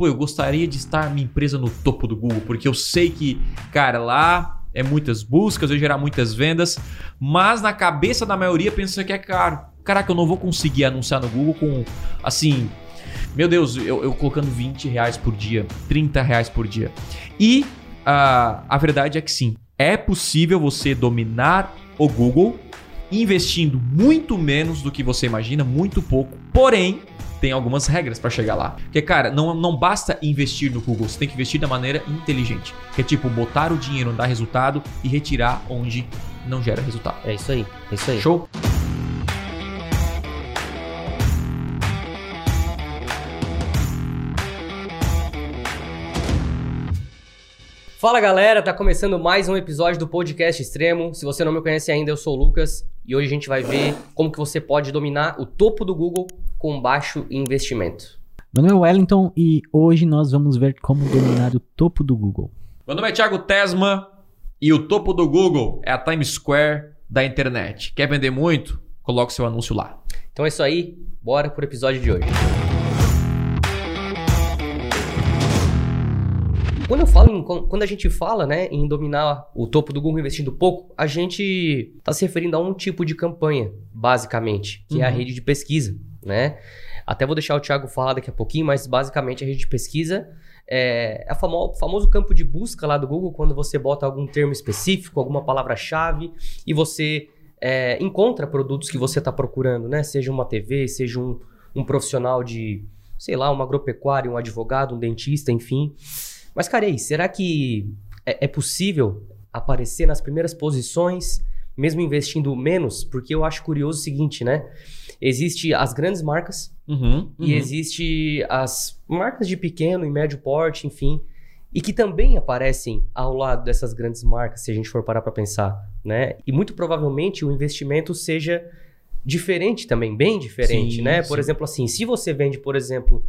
pô, eu gostaria de estar minha empresa no topo do Google, porque eu sei que, cara, lá é muitas buscas, vai gerar muitas vendas, mas na cabeça da maioria pensa que é caro. Caraca, eu não vou conseguir anunciar no Google com, assim, meu Deus, eu, eu colocando 20 reais por dia, 30 reais por dia. E uh, a verdade é que sim, é possível você dominar o Google investindo muito menos do que você imagina, muito pouco. Porém, tem algumas regras para chegar lá. Porque, cara, não, não basta investir no Google, você tem que investir da maneira inteligente. Que é tipo, botar o dinheiro, dar resultado e retirar onde não gera resultado. É isso aí, é isso aí. Show? Fala galera, tá começando mais um episódio do Podcast Extremo. Se você não me conhece ainda, eu sou o Lucas e hoje a gente vai ver como que você pode dominar o topo do Google com baixo investimento. Meu nome é Wellington e hoje nós vamos ver como dominar o topo do Google. Meu nome é Thiago Tesma e o topo do Google é a Times Square da internet. Quer vender muito? Coloque seu anúncio lá. Então é isso aí, bora pro episódio de hoje. Quando eu falo, em, quando a gente fala, né, em dominar o topo do Google investindo pouco, a gente está se referindo a um tipo de campanha, basicamente, que uhum. é a uhum. rede de pesquisa, né? Até vou deixar o Thiago falar daqui a pouquinho, mas basicamente a rede de pesquisa é, é o famo famoso campo de busca lá do Google, quando você bota algum termo específico, alguma palavra-chave, e você é, encontra produtos que você está procurando, né? Seja uma TV, seja um, um profissional de, sei lá, um agropecuário, um advogado, um dentista, enfim. Mas, cara, aí, será que é, é possível aparecer nas primeiras posições, mesmo investindo menos? Porque eu acho curioso o seguinte, né? Existe as grandes marcas uhum, uhum. e existe as marcas de pequeno e médio porte, enfim, e que também aparecem ao lado dessas grandes marcas, se a gente for parar para pensar, né? E muito provavelmente o investimento seja diferente também, bem diferente, sim, né? Por sim. exemplo, assim, se você vende, por exemplo,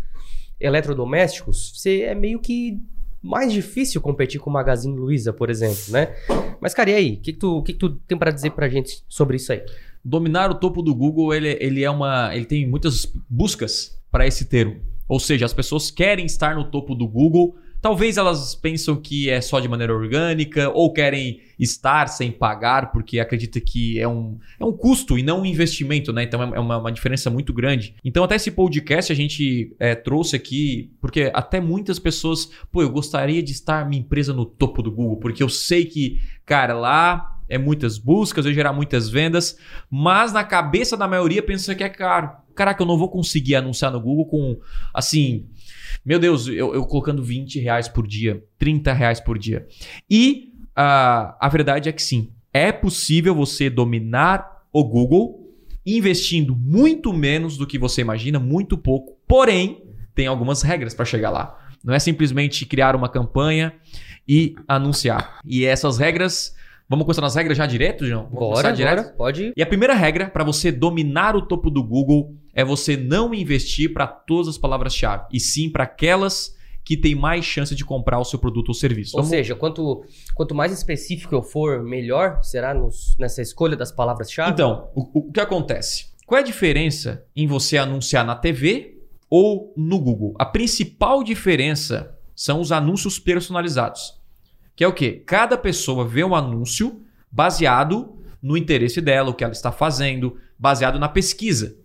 eletrodomésticos, você é meio que mais difícil competir com o Magazine Luiza, por exemplo, né? Mas, cara, e aí? O que, que, tu, que, que tu tem para dizer pra gente sobre isso aí? Dominar o topo do Google, ele, ele é uma. ele tem muitas buscas para esse termo. Ou seja, as pessoas querem estar no topo do Google Talvez elas pensam que é só de maneira orgânica ou querem estar sem pagar porque acredita que é um, é um custo e não um investimento, né? Então é uma, uma diferença muito grande. Então até esse podcast a gente é, trouxe aqui porque até muitas pessoas, pô, eu gostaria de estar minha empresa no topo do Google porque eu sei que, cara, lá é muitas buscas, vai gerar muitas vendas, mas na cabeça da maioria pensa que é caro. Caraca, eu não vou conseguir anunciar no Google com, assim, meu Deus, eu, eu colocando 20 reais por dia, 30 reais por dia. E uh, a verdade é que sim, é possível você dominar o Google investindo muito menos do que você imagina, muito pouco. Porém, tem algumas regras para chegar lá. Não é simplesmente criar uma campanha e anunciar. E essas regras Vamos começar nas regras já direto, João? Vamos bora, direto? bora, pode. E a primeira regra para você dominar o topo do Google é você não investir para todas as palavras-chave, e sim para aquelas que tem mais chance de comprar o seu produto ou serviço. Ou Vamos... seja, quanto, quanto mais específico eu for, melhor será nos, nessa escolha das palavras-chave? Então, o, o que acontece? Qual é a diferença em você anunciar na TV ou no Google? A principal diferença são os anúncios personalizados. Que é o quê? Cada pessoa vê um anúncio baseado no interesse dela, o que ela está fazendo, baseado na pesquisa.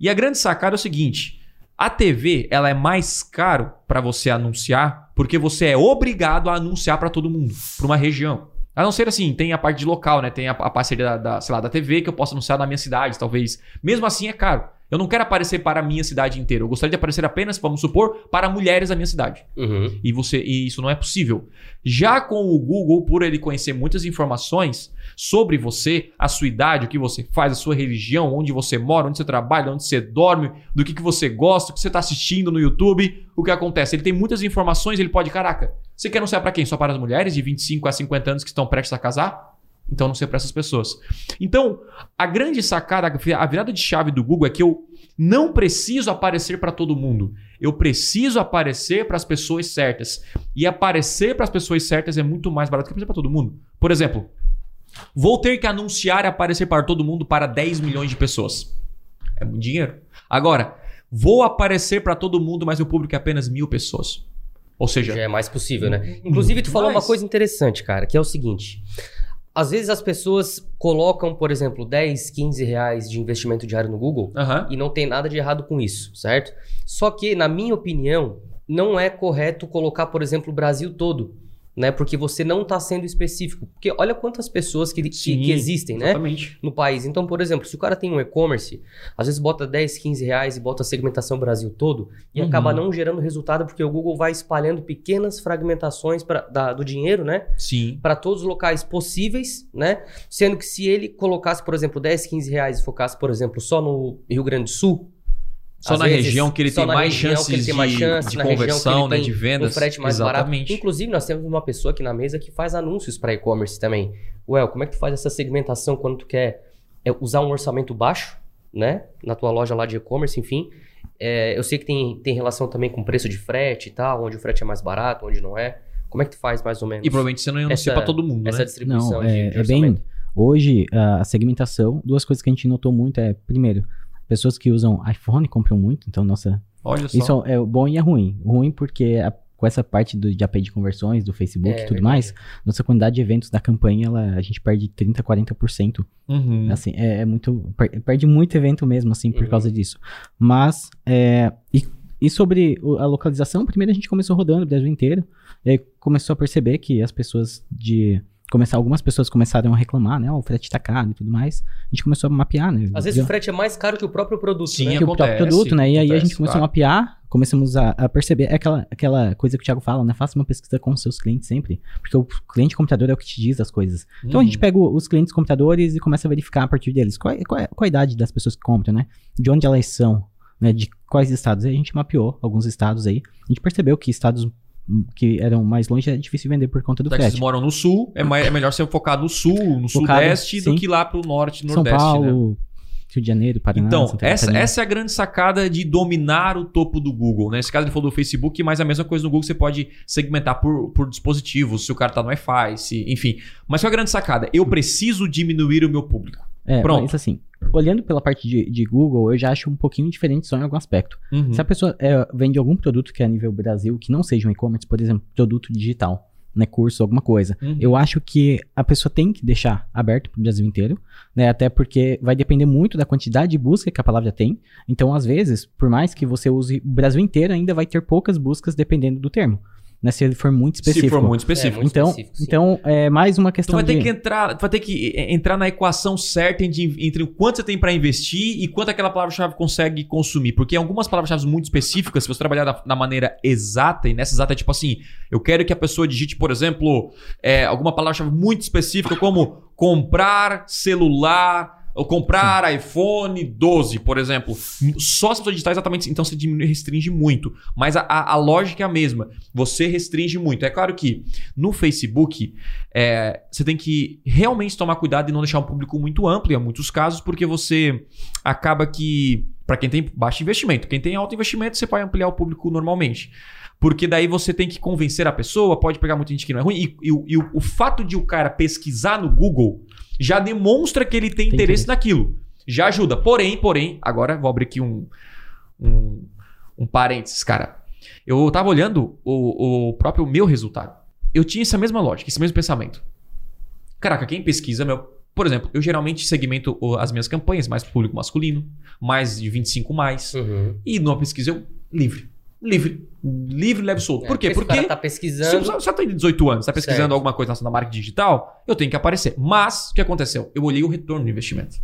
E a grande sacada é o seguinte: a TV ela é mais caro para você anunciar porque você é obrigado a anunciar para todo mundo, para uma região. A não ser assim, tem a parte de local, né? Tem a, a parceria da, da, sei lá, da TV que eu posso anunciar na minha cidade, talvez. Mesmo assim é caro. Eu não quero aparecer para a minha cidade inteira. Eu gostaria de aparecer apenas, vamos supor, para mulheres da minha cidade. Uhum. E você e isso não é possível. Já com o Google, por ele conhecer muitas informações sobre você, a sua idade, o que você faz, a sua religião, onde você mora, onde você trabalha, onde você dorme, do que, que você gosta, o que você está assistindo no YouTube, o que acontece? Ele tem muitas informações, ele pode, caraca, você quer anunciar para quem? Só para as mulheres de 25 a 50 anos que estão prestes a casar? Então não sei para essas pessoas. Então, a grande sacada, a virada de chave do Google é que eu não preciso aparecer para todo mundo. Eu preciso aparecer para as pessoas certas. E aparecer para as pessoas certas é muito mais barato que aparecer para todo mundo. Por exemplo, vou ter que anunciar e aparecer para todo mundo para 10 milhões de pessoas. É muito dinheiro. Agora, vou aparecer para todo mundo, mas o público é apenas mil pessoas. Ou seja, Já é mais possível, né? Inclusive, tu falou mais. uma coisa interessante, cara, que é o seguinte. Às vezes as pessoas colocam, por exemplo, 10, 15 reais de investimento diário no Google aham, e não tem nada de errado com isso, certo? Só que, na minha opinião, não é correto colocar, por exemplo, o Brasil todo, né? Porque você não está sendo específico. Porque olha quantas pessoas que, que- Sim, que existem, né? no país. Então, por exemplo, se o cara tem um e-commerce, às vezes bota 10, 15 reais e bota a segmentação Brasil todo e Uhum. acaba não gerando resultado porque o Google vai espalhando pequenas fragmentações pra, da- do dinheiro, né? Sim. Para todos os locais possíveis, né? Sendo que se ele colocasse, por exemplo, 10, 15 reais e focasse, por exemplo, só no Rio Grande do Sul, Só às na vezes, região que ele tem mais chances tem mais de, chance, de na região que conversão, né, de vendas. um frete mais barato. Exatamente. Inclusive, nós temos uma pessoa aqui na mesa que faz anúncios para e-commerce também. Well, como é que tu faz essa segmentação quando tu quer é, usar um orçamento baixo, né? Na tua loja lá de e-commerce, enfim. É, eu sei que tem, tem relação também com preço de frete e tal, onde o frete é mais barato, onde não é. Como é que tu faz mais ou menos? E provavelmente você não anuncia Essa- pra todo mundo, essa né? distribuição Não, de, é, de é bem. orçamento? Hoje, a segmentação, duas coisas que a gente notou muito é, primeiro, pessoas que usam iPhone compram muito, então, nossa. Olha só. Isso é bom e é ruim. Ruim porque a- com essa parte do, de API de conversões, do Facebook É, e tudo verdade. mais, nossa quantidade de eventos da campanha, ela, a gente perde 30%, 40%. Uhum. Assim, é, é muito. per- Perde muito evento mesmo, assim, por Uhum. causa disso. Mas, é, e, e sobre a localização, primeiro a gente começou rodando o Brasil inteiro. E aí começou a perceber que as pessoas de. Começar, algumas pessoas começaram a reclamar, né? ó, o frete tá caro e tudo mais. A gente começou a mapear, né? Às vezes o frete é mais caro que o próprio produto, Sim, né? que o próprio acontece, produto, né? E aí a acontece, gente começou claro. a mapear, começamos a, a perceber. É aquela, aquela coisa que o Thiago fala, né? Faça uma pesquisa com os seus clientes sempre. Porque o cliente computador é o que te diz as coisas. Então a gente Uhum. pega os clientes computadores e começa a verificar a partir deles qual, é- qual, é, qual é a idade das pessoas que compram, né? De onde elas são, né? De quais estados. Aí a gente mapeou alguns estados aí. A gente percebeu que estados que eram mais longe é difícil vender por conta do Já que vocês frete. moram no sul, é, mais- é melhor ser focado no sul, no Focado, sudeste, do sim. que lá pro norte São nordeste, né? Paulo, Rio de Janeiro, Paraná, Então, essa, essa é a grande sacada de dominar o topo do Google. Né? Nesse caso, ele falou do Facebook, mas a mesma coisa no Google você pode segmentar por, por dispositivos, se o cara tá no Wi-Fi, se, enfim. Mas qual é a grande sacada? Eu preciso diminuir o meu público. É, Pronto. mas assim, olhando pela parte de, de Google, eu já acho um pouquinho diferente só em algum aspecto. Uhum. Se a pessoa é, vende algum produto que é a nível Brasil, que não seja um e-commerce, por exemplo, produto digital, né, curso, alguma coisa, Uhum. eu acho que a pessoa tem que deixar aberto para o Brasil inteiro, né, até porque vai depender muito da quantidade de busca que a palavra tem. Então, às vezes, por mais que você use o Brasil inteiro, ainda vai ter poucas buscas dependendo do termo, né, se ele for muito específico. Se for muito específico. É, muito então, específico, então é mais uma Tu questão vai ter de... que entrar, tu vai ter que eh, entrar na equação certa entre, entre o quanto você tem para investir e quanto aquela palavra-chave consegue consumir. Porque algumas palavras-chave muito específicas, se você trabalhar da, da maneira exata, e nessa exata é tipo assim, eu quero que a pessoa digite, por exemplo, eh, alguma palavra-chave muito específica, como comprar celular. Comprar iPhone 12, por exemplo. Só as pessoas digitar exatamente. Então você diminui, restringe muito. Mas a, a- a lógica é a mesma. Você restringe muito. É claro que no Facebook é, você tem que realmente tomar cuidado e não deixar um público muito amplo em muitos casos, porque você acaba que, para quem tem baixo investimento, quem tem alto investimento, você vai ampliar o público normalmente. Porque daí você tem que convencer a pessoa, pode pegar muita gente que não é ruim. E, e o- e o, o fato de o cara pesquisar no Google já demonstra que ele tem, Tem interesse interesse. naquilo. Já ajuda. Porém, porém, agora vou abrir aqui um, um, um parênteses, cara. Eu tava olhando o, o próprio meu resultado. Eu tinha essa mesma lógica, esse mesmo pensamento. Caraca, quem pesquisa, meu. Por exemplo, eu geralmente segmento as minhas campanhas mais público masculino, mais de 25 mais. Uhum. E numa pesquisa eu livre. Livre. Livre, leve solto. É, Por quê? Se Porque. tá se pesquisando... você só tem 18 anos, tá pesquisando Certo. alguma coisa na marca digital, eu tenho que aparecer. Mas, o que aconteceu? Eu olhei o retorno do investimento.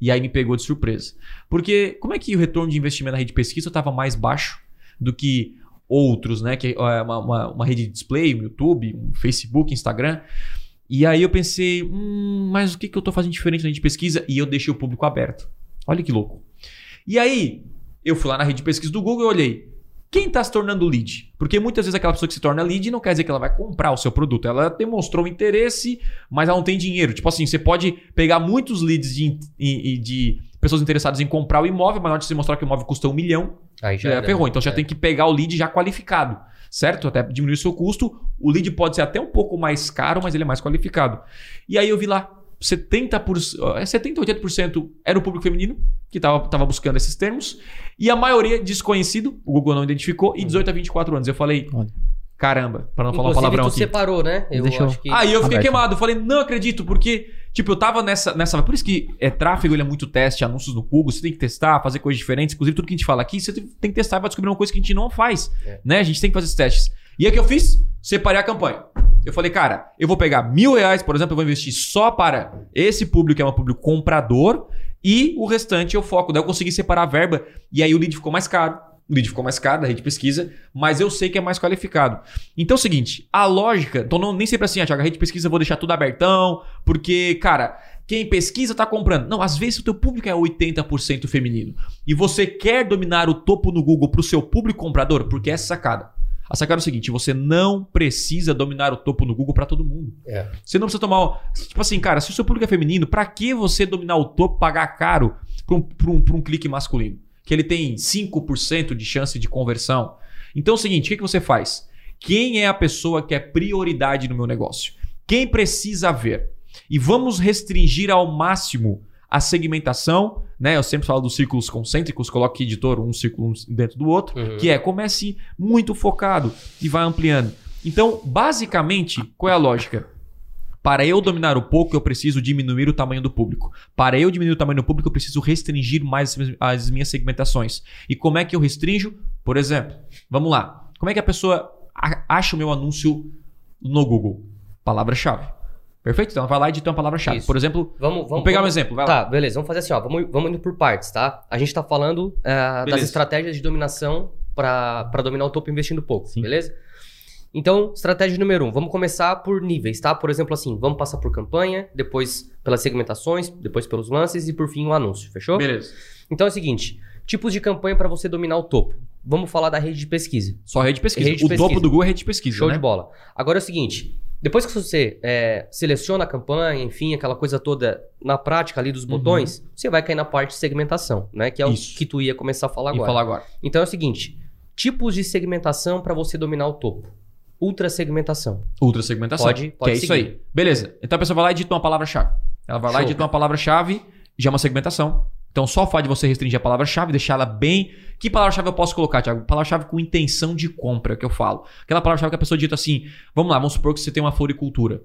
E aí me pegou de surpresa. Porque como é que o retorno de investimento na rede de pesquisa estava mais baixo do que outros, né? Que é uma, uma, uma rede de display, um YouTube, um Facebook, Instagram. E aí eu pensei, hum, mas o que, que eu tô fazendo diferente na rede de pesquisa? E eu deixei o público aberto. Olha que louco. E aí, eu fui lá na rede de pesquisa do Google e olhei. Quem está se tornando lead? Porque muitas vezes aquela pessoa que se torna lead não quer dizer que ela vai comprar o seu produto. Ela demonstrou interesse, mas ela não tem dinheiro. Tipo assim, você pode pegar muitos leads de, de pessoas interessadas em comprar o imóvel, mas na hora de você mostrar que o imóvel custa um milhão, Aí já era. ferrou. Então já É. tem que pegar o lead já qualificado, certo? Até diminuir o seu custo. O lead pode ser até um pouco mais caro, mas ele é mais qualificado. E aí eu vi lá, 70%, é 70, 80% era o público feminino que estava tava buscando esses termos. E a maioria desconhecido, o Google não identificou, e 18 a 24 anos. Eu falei, Olha. Caramba, pra não falar um Inclusive, palavrão tu aqui. separou, né? Eu Deixa eu- acho que... Aí eu fiquei Aberto. queimado. Eu falei, não acredito, porque, tipo, eu tava nessa. nessa por isso que é tráfego, ele é muito teste, anúncios no Google, você tem que testar, fazer coisas diferentes. Inclusive, tudo que a gente fala aqui, você tem tem que testar e vai descobrir uma coisa que a gente não faz. É. Né? A gente tem que fazer esses testes. E aí o que eu fiz? Separei a campanha. Eu falei, cara, eu vou pegar mil reais, por exemplo, eu vou investir só para esse público, que é um público comprador, e o restante eu foco. Daí eu consegui separar a verba, e aí o lead ficou mais caro. O lead ficou mais caro da rede de pesquisa, mas eu sei que é mais qualificado. Então é o seguinte, a lógica, então não, nem sempre assim, ah, Thiago, a rede de pesquisa eu vou deixar tudo abertão, porque, cara, quem pesquisa tá comprando. Não, às vezes o teu público é 80% feminino e você quer dominar o topo no Google pro seu público comprador, porque é sacada. A sacada é o seguinte, você não precisa dominar o topo no Google pra todo mundo. É. Você não precisa tomar. Tipo assim, cara, se o seu público é feminino, pra que você dominar o topo, pagar caro pra um, pra um, pra um clique masculino? Que ele tem 5% de chance de conversão. Então é o seguinte: o que, que você faz? Quem é a pessoa que é prioridade no meu negócio? Quem precisa ver? E vamos restringir ao máximo a segmentação, né? Eu sempre falo dos círculos concêntricos, coloque editor um círculo dentro do outro, Uhum. que é comece muito focado e vai ampliando. Então, basicamente, qual é a lógica? Para eu dominar o pouco, eu preciso diminuir o tamanho do público. Para eu diminuir o tamanho do público, eu preciso restringir mais as- as minhas segmentações. E como é que eu restringo? Por exemplo, vamos lá. Como é que a pessoa acha o meu anúncio no Google? Palavra-chave. Perfeito? Então, vai lá e edita uma palavra-chave. Por exemplo, Vamos, vamos, vamos pegar um vamos- exemplo. Vai lá. Tá, beleza. Vamos fazer assim, ó. Vamos, vamos indo por partes, tá? A gente tá falando ah, das estratégias de dominação pra pra dominar o topo investindo pouco, Sim. beleza? Então, estratégia número um. Vamos começar por níveis, tá? Por exemplo, assim, vamos passar por campanha, depois pelas segmentações, depois pelos lances e por fim o anúncio, fechou? Beleza. Então é o seguinte: tipos de campanha pra você dominar o topo. Vamos falar da rede de pesquisa. Só rede de pesquisa. Rede de o pesquisa. topo do Google é rede de pesquisa. Show né? de bola. Agora é o seguinte: depois que você é, seleciona a campanha, enfim, aquela coisa toda na prática ali dos botões, você vai cair na parte de segmentação, né? Que é Uhum. Isso. o que tu ia começar a falar agora. falar agora. Então é o seguinte: tipos de segmentação para você dominar o topo. Ultra segmentação. Ultra segmentação. Pode- pode que é isso seguir. aí. Beleza. Então a pessoa vai lá e edita uma palavra-chave. Ela vai lá e Show. edita uma palavra-chave, já é uma segmentação. Então só o fato de você restringir a palavra-chave, deixar ela bem. Que palavra-chave eu posso colocar, Thiago? Palavra-chave com intenção de compra, que eu falo. Aquela palavra-chave que a pessoa dita assim: vamos lá, vamos supor que você tem uma floricultura.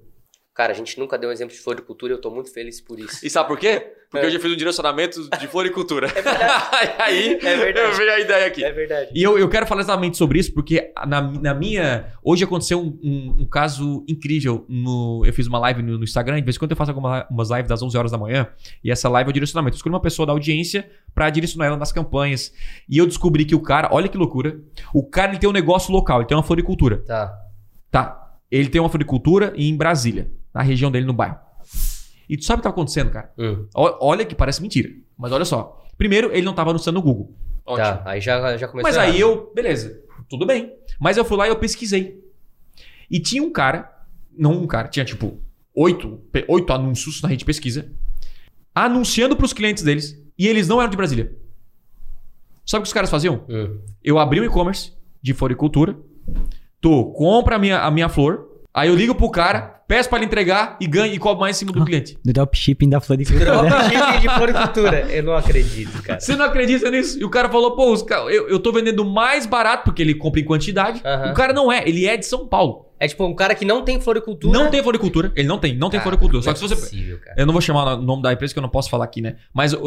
Cara, a gente nunca deu um exemplo de floricultura e eu tô muito feliz por isso. E sabe por quê? Porque É. eu já fiz um direcionamento de floricultura. É verdade. aí É verdade. eu veio a ideia aqui. É verdade. E eu, eu quero falar exatamente sobre isso, porque na, na minha. Hoje aconteceu um, um- um caso incrível. No, eu fiz uma live no, no Instagram, de vez em quando eu faço algumas lives das 11 horas da manhã, e essa live é o direcionamento. Eu escolhi uma pessoa da audiência pra direcionar ela nas campanhas. E eu descobri que o cara, olha que loucura, o cara ele tem um negócio local, ele tem uma floricultura. Tá. Tá. Ele tem uma floricultura em Brasília, na região dele, no bairro. E tu sabe o que tá acontecendo, cara? Hum, Olha que parece mentira. Mas olha só. Primeiro, ele não tava anunciando no Google. tá. Aí já, já começou. Mas aí errado. eu, beleza, tudo bem. Mas eu fui lá e eu pesquisei. E tinha um cara, não um cara, tinha tipo oito, oito anúncios na rede de pesquisa, anunciando pros clientes deles, e eles não eram de Brasília. Sabe o que os caras faziam? Hum. Eu abri um e-commerce de floricultura, tu compra a minha, a minha flor, aí eu ligo pro cara, peço pra ele entregar e ganho e cobro mais em cima do cliente. Do dropshipping da floricultura. Dropshipping de floricultura. Eu não acredito, cara. Você não acredita nisso? E o cara falou, pô, eu, eu tô vendendo mais barato, porque ele compra em quantidade. O cara não é, ele é de São Paulo. É tipo um cara que não tem floricultura. Não tem floricultura. Ele não tem, não tem Cara, floricultura. Só que é se você. possível, cara. Eu não vou chamar o nome da empresa que eu não posso falar aqui, né? Mas, ó,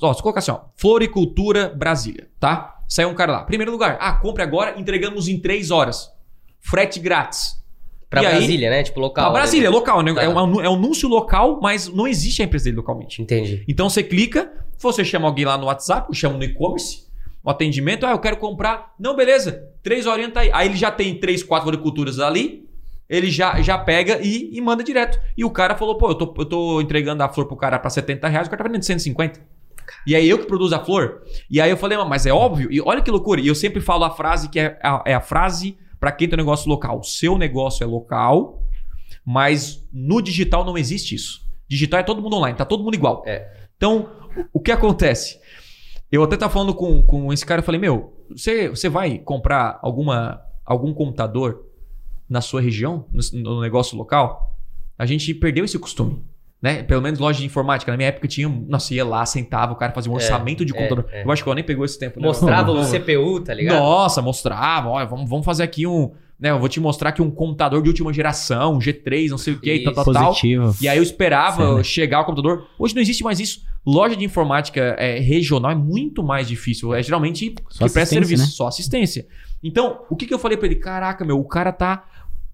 ó, se colocar assim, ó. Floricultura Brasília, tá? Saiu um cara lá. Primeiro lugar. Ah, compre agora, entregamos em três horas. Frete grátis. Pra E aí- Brasília, né? Tipo local. Pra Brasília, né? local, né? Tá. É, um, é um anúncio local, mas não existe a empresa dele localmente. Entendi. Então você clica, você chama alguém lá no WhatsApp, ou chama no e-commerce, o atendimento, ah, eu quero comprar. Não, beleza, três horinhas tá aí. Aí ele já tem três, quatro floriculturas ali, ele já, já pega e, e manda direto. E o cara falou, pô, eu tô, eu tô entregando a flor pro cara pra 70 reais, o cara tá vendendo 150. E aí eu que produzo a flor. E aí eu falei, mas é óbvio. E olha que loucura. E eu sempre falo a frase que é a, é a frase pra quem tem um negócio local. O seu negócio é local, mas no digital não existe isso. Digital é todo mundo online, tá todo mundo igual. É. Então, o que acontece? Eu até tava falando com, com esse cara, eu falei, meu, você, você vai comprar alguma, algum computador na sua região, no, no negócio local? A gente perdeu esse costume. Né? Pelo menos loja de informática. Na minha época tinha. Nossa, ia lá, sentava, o cara fazia um É, orçamento de é, computador. é. Eu acho que eu nem pegou esse tempo. né? Mostrava o CPU, tá ligado? Nossa, mostrava. Olha, vamos, vamos fazer aqui um. né? Eu vou te mostrar aqui um computador de última geração, um G3, não sei o que, tal, tal, tal. E aí eu esperava Sim, né? chegar o computador. Hoje não existe mais isso. Loja de informática é, regional é muito mais difícil. É geralmente Só que presta assistência, serviço, né? só assistência. Então, o que, que eu falei pra ele? Caraca, meu, o cara tá.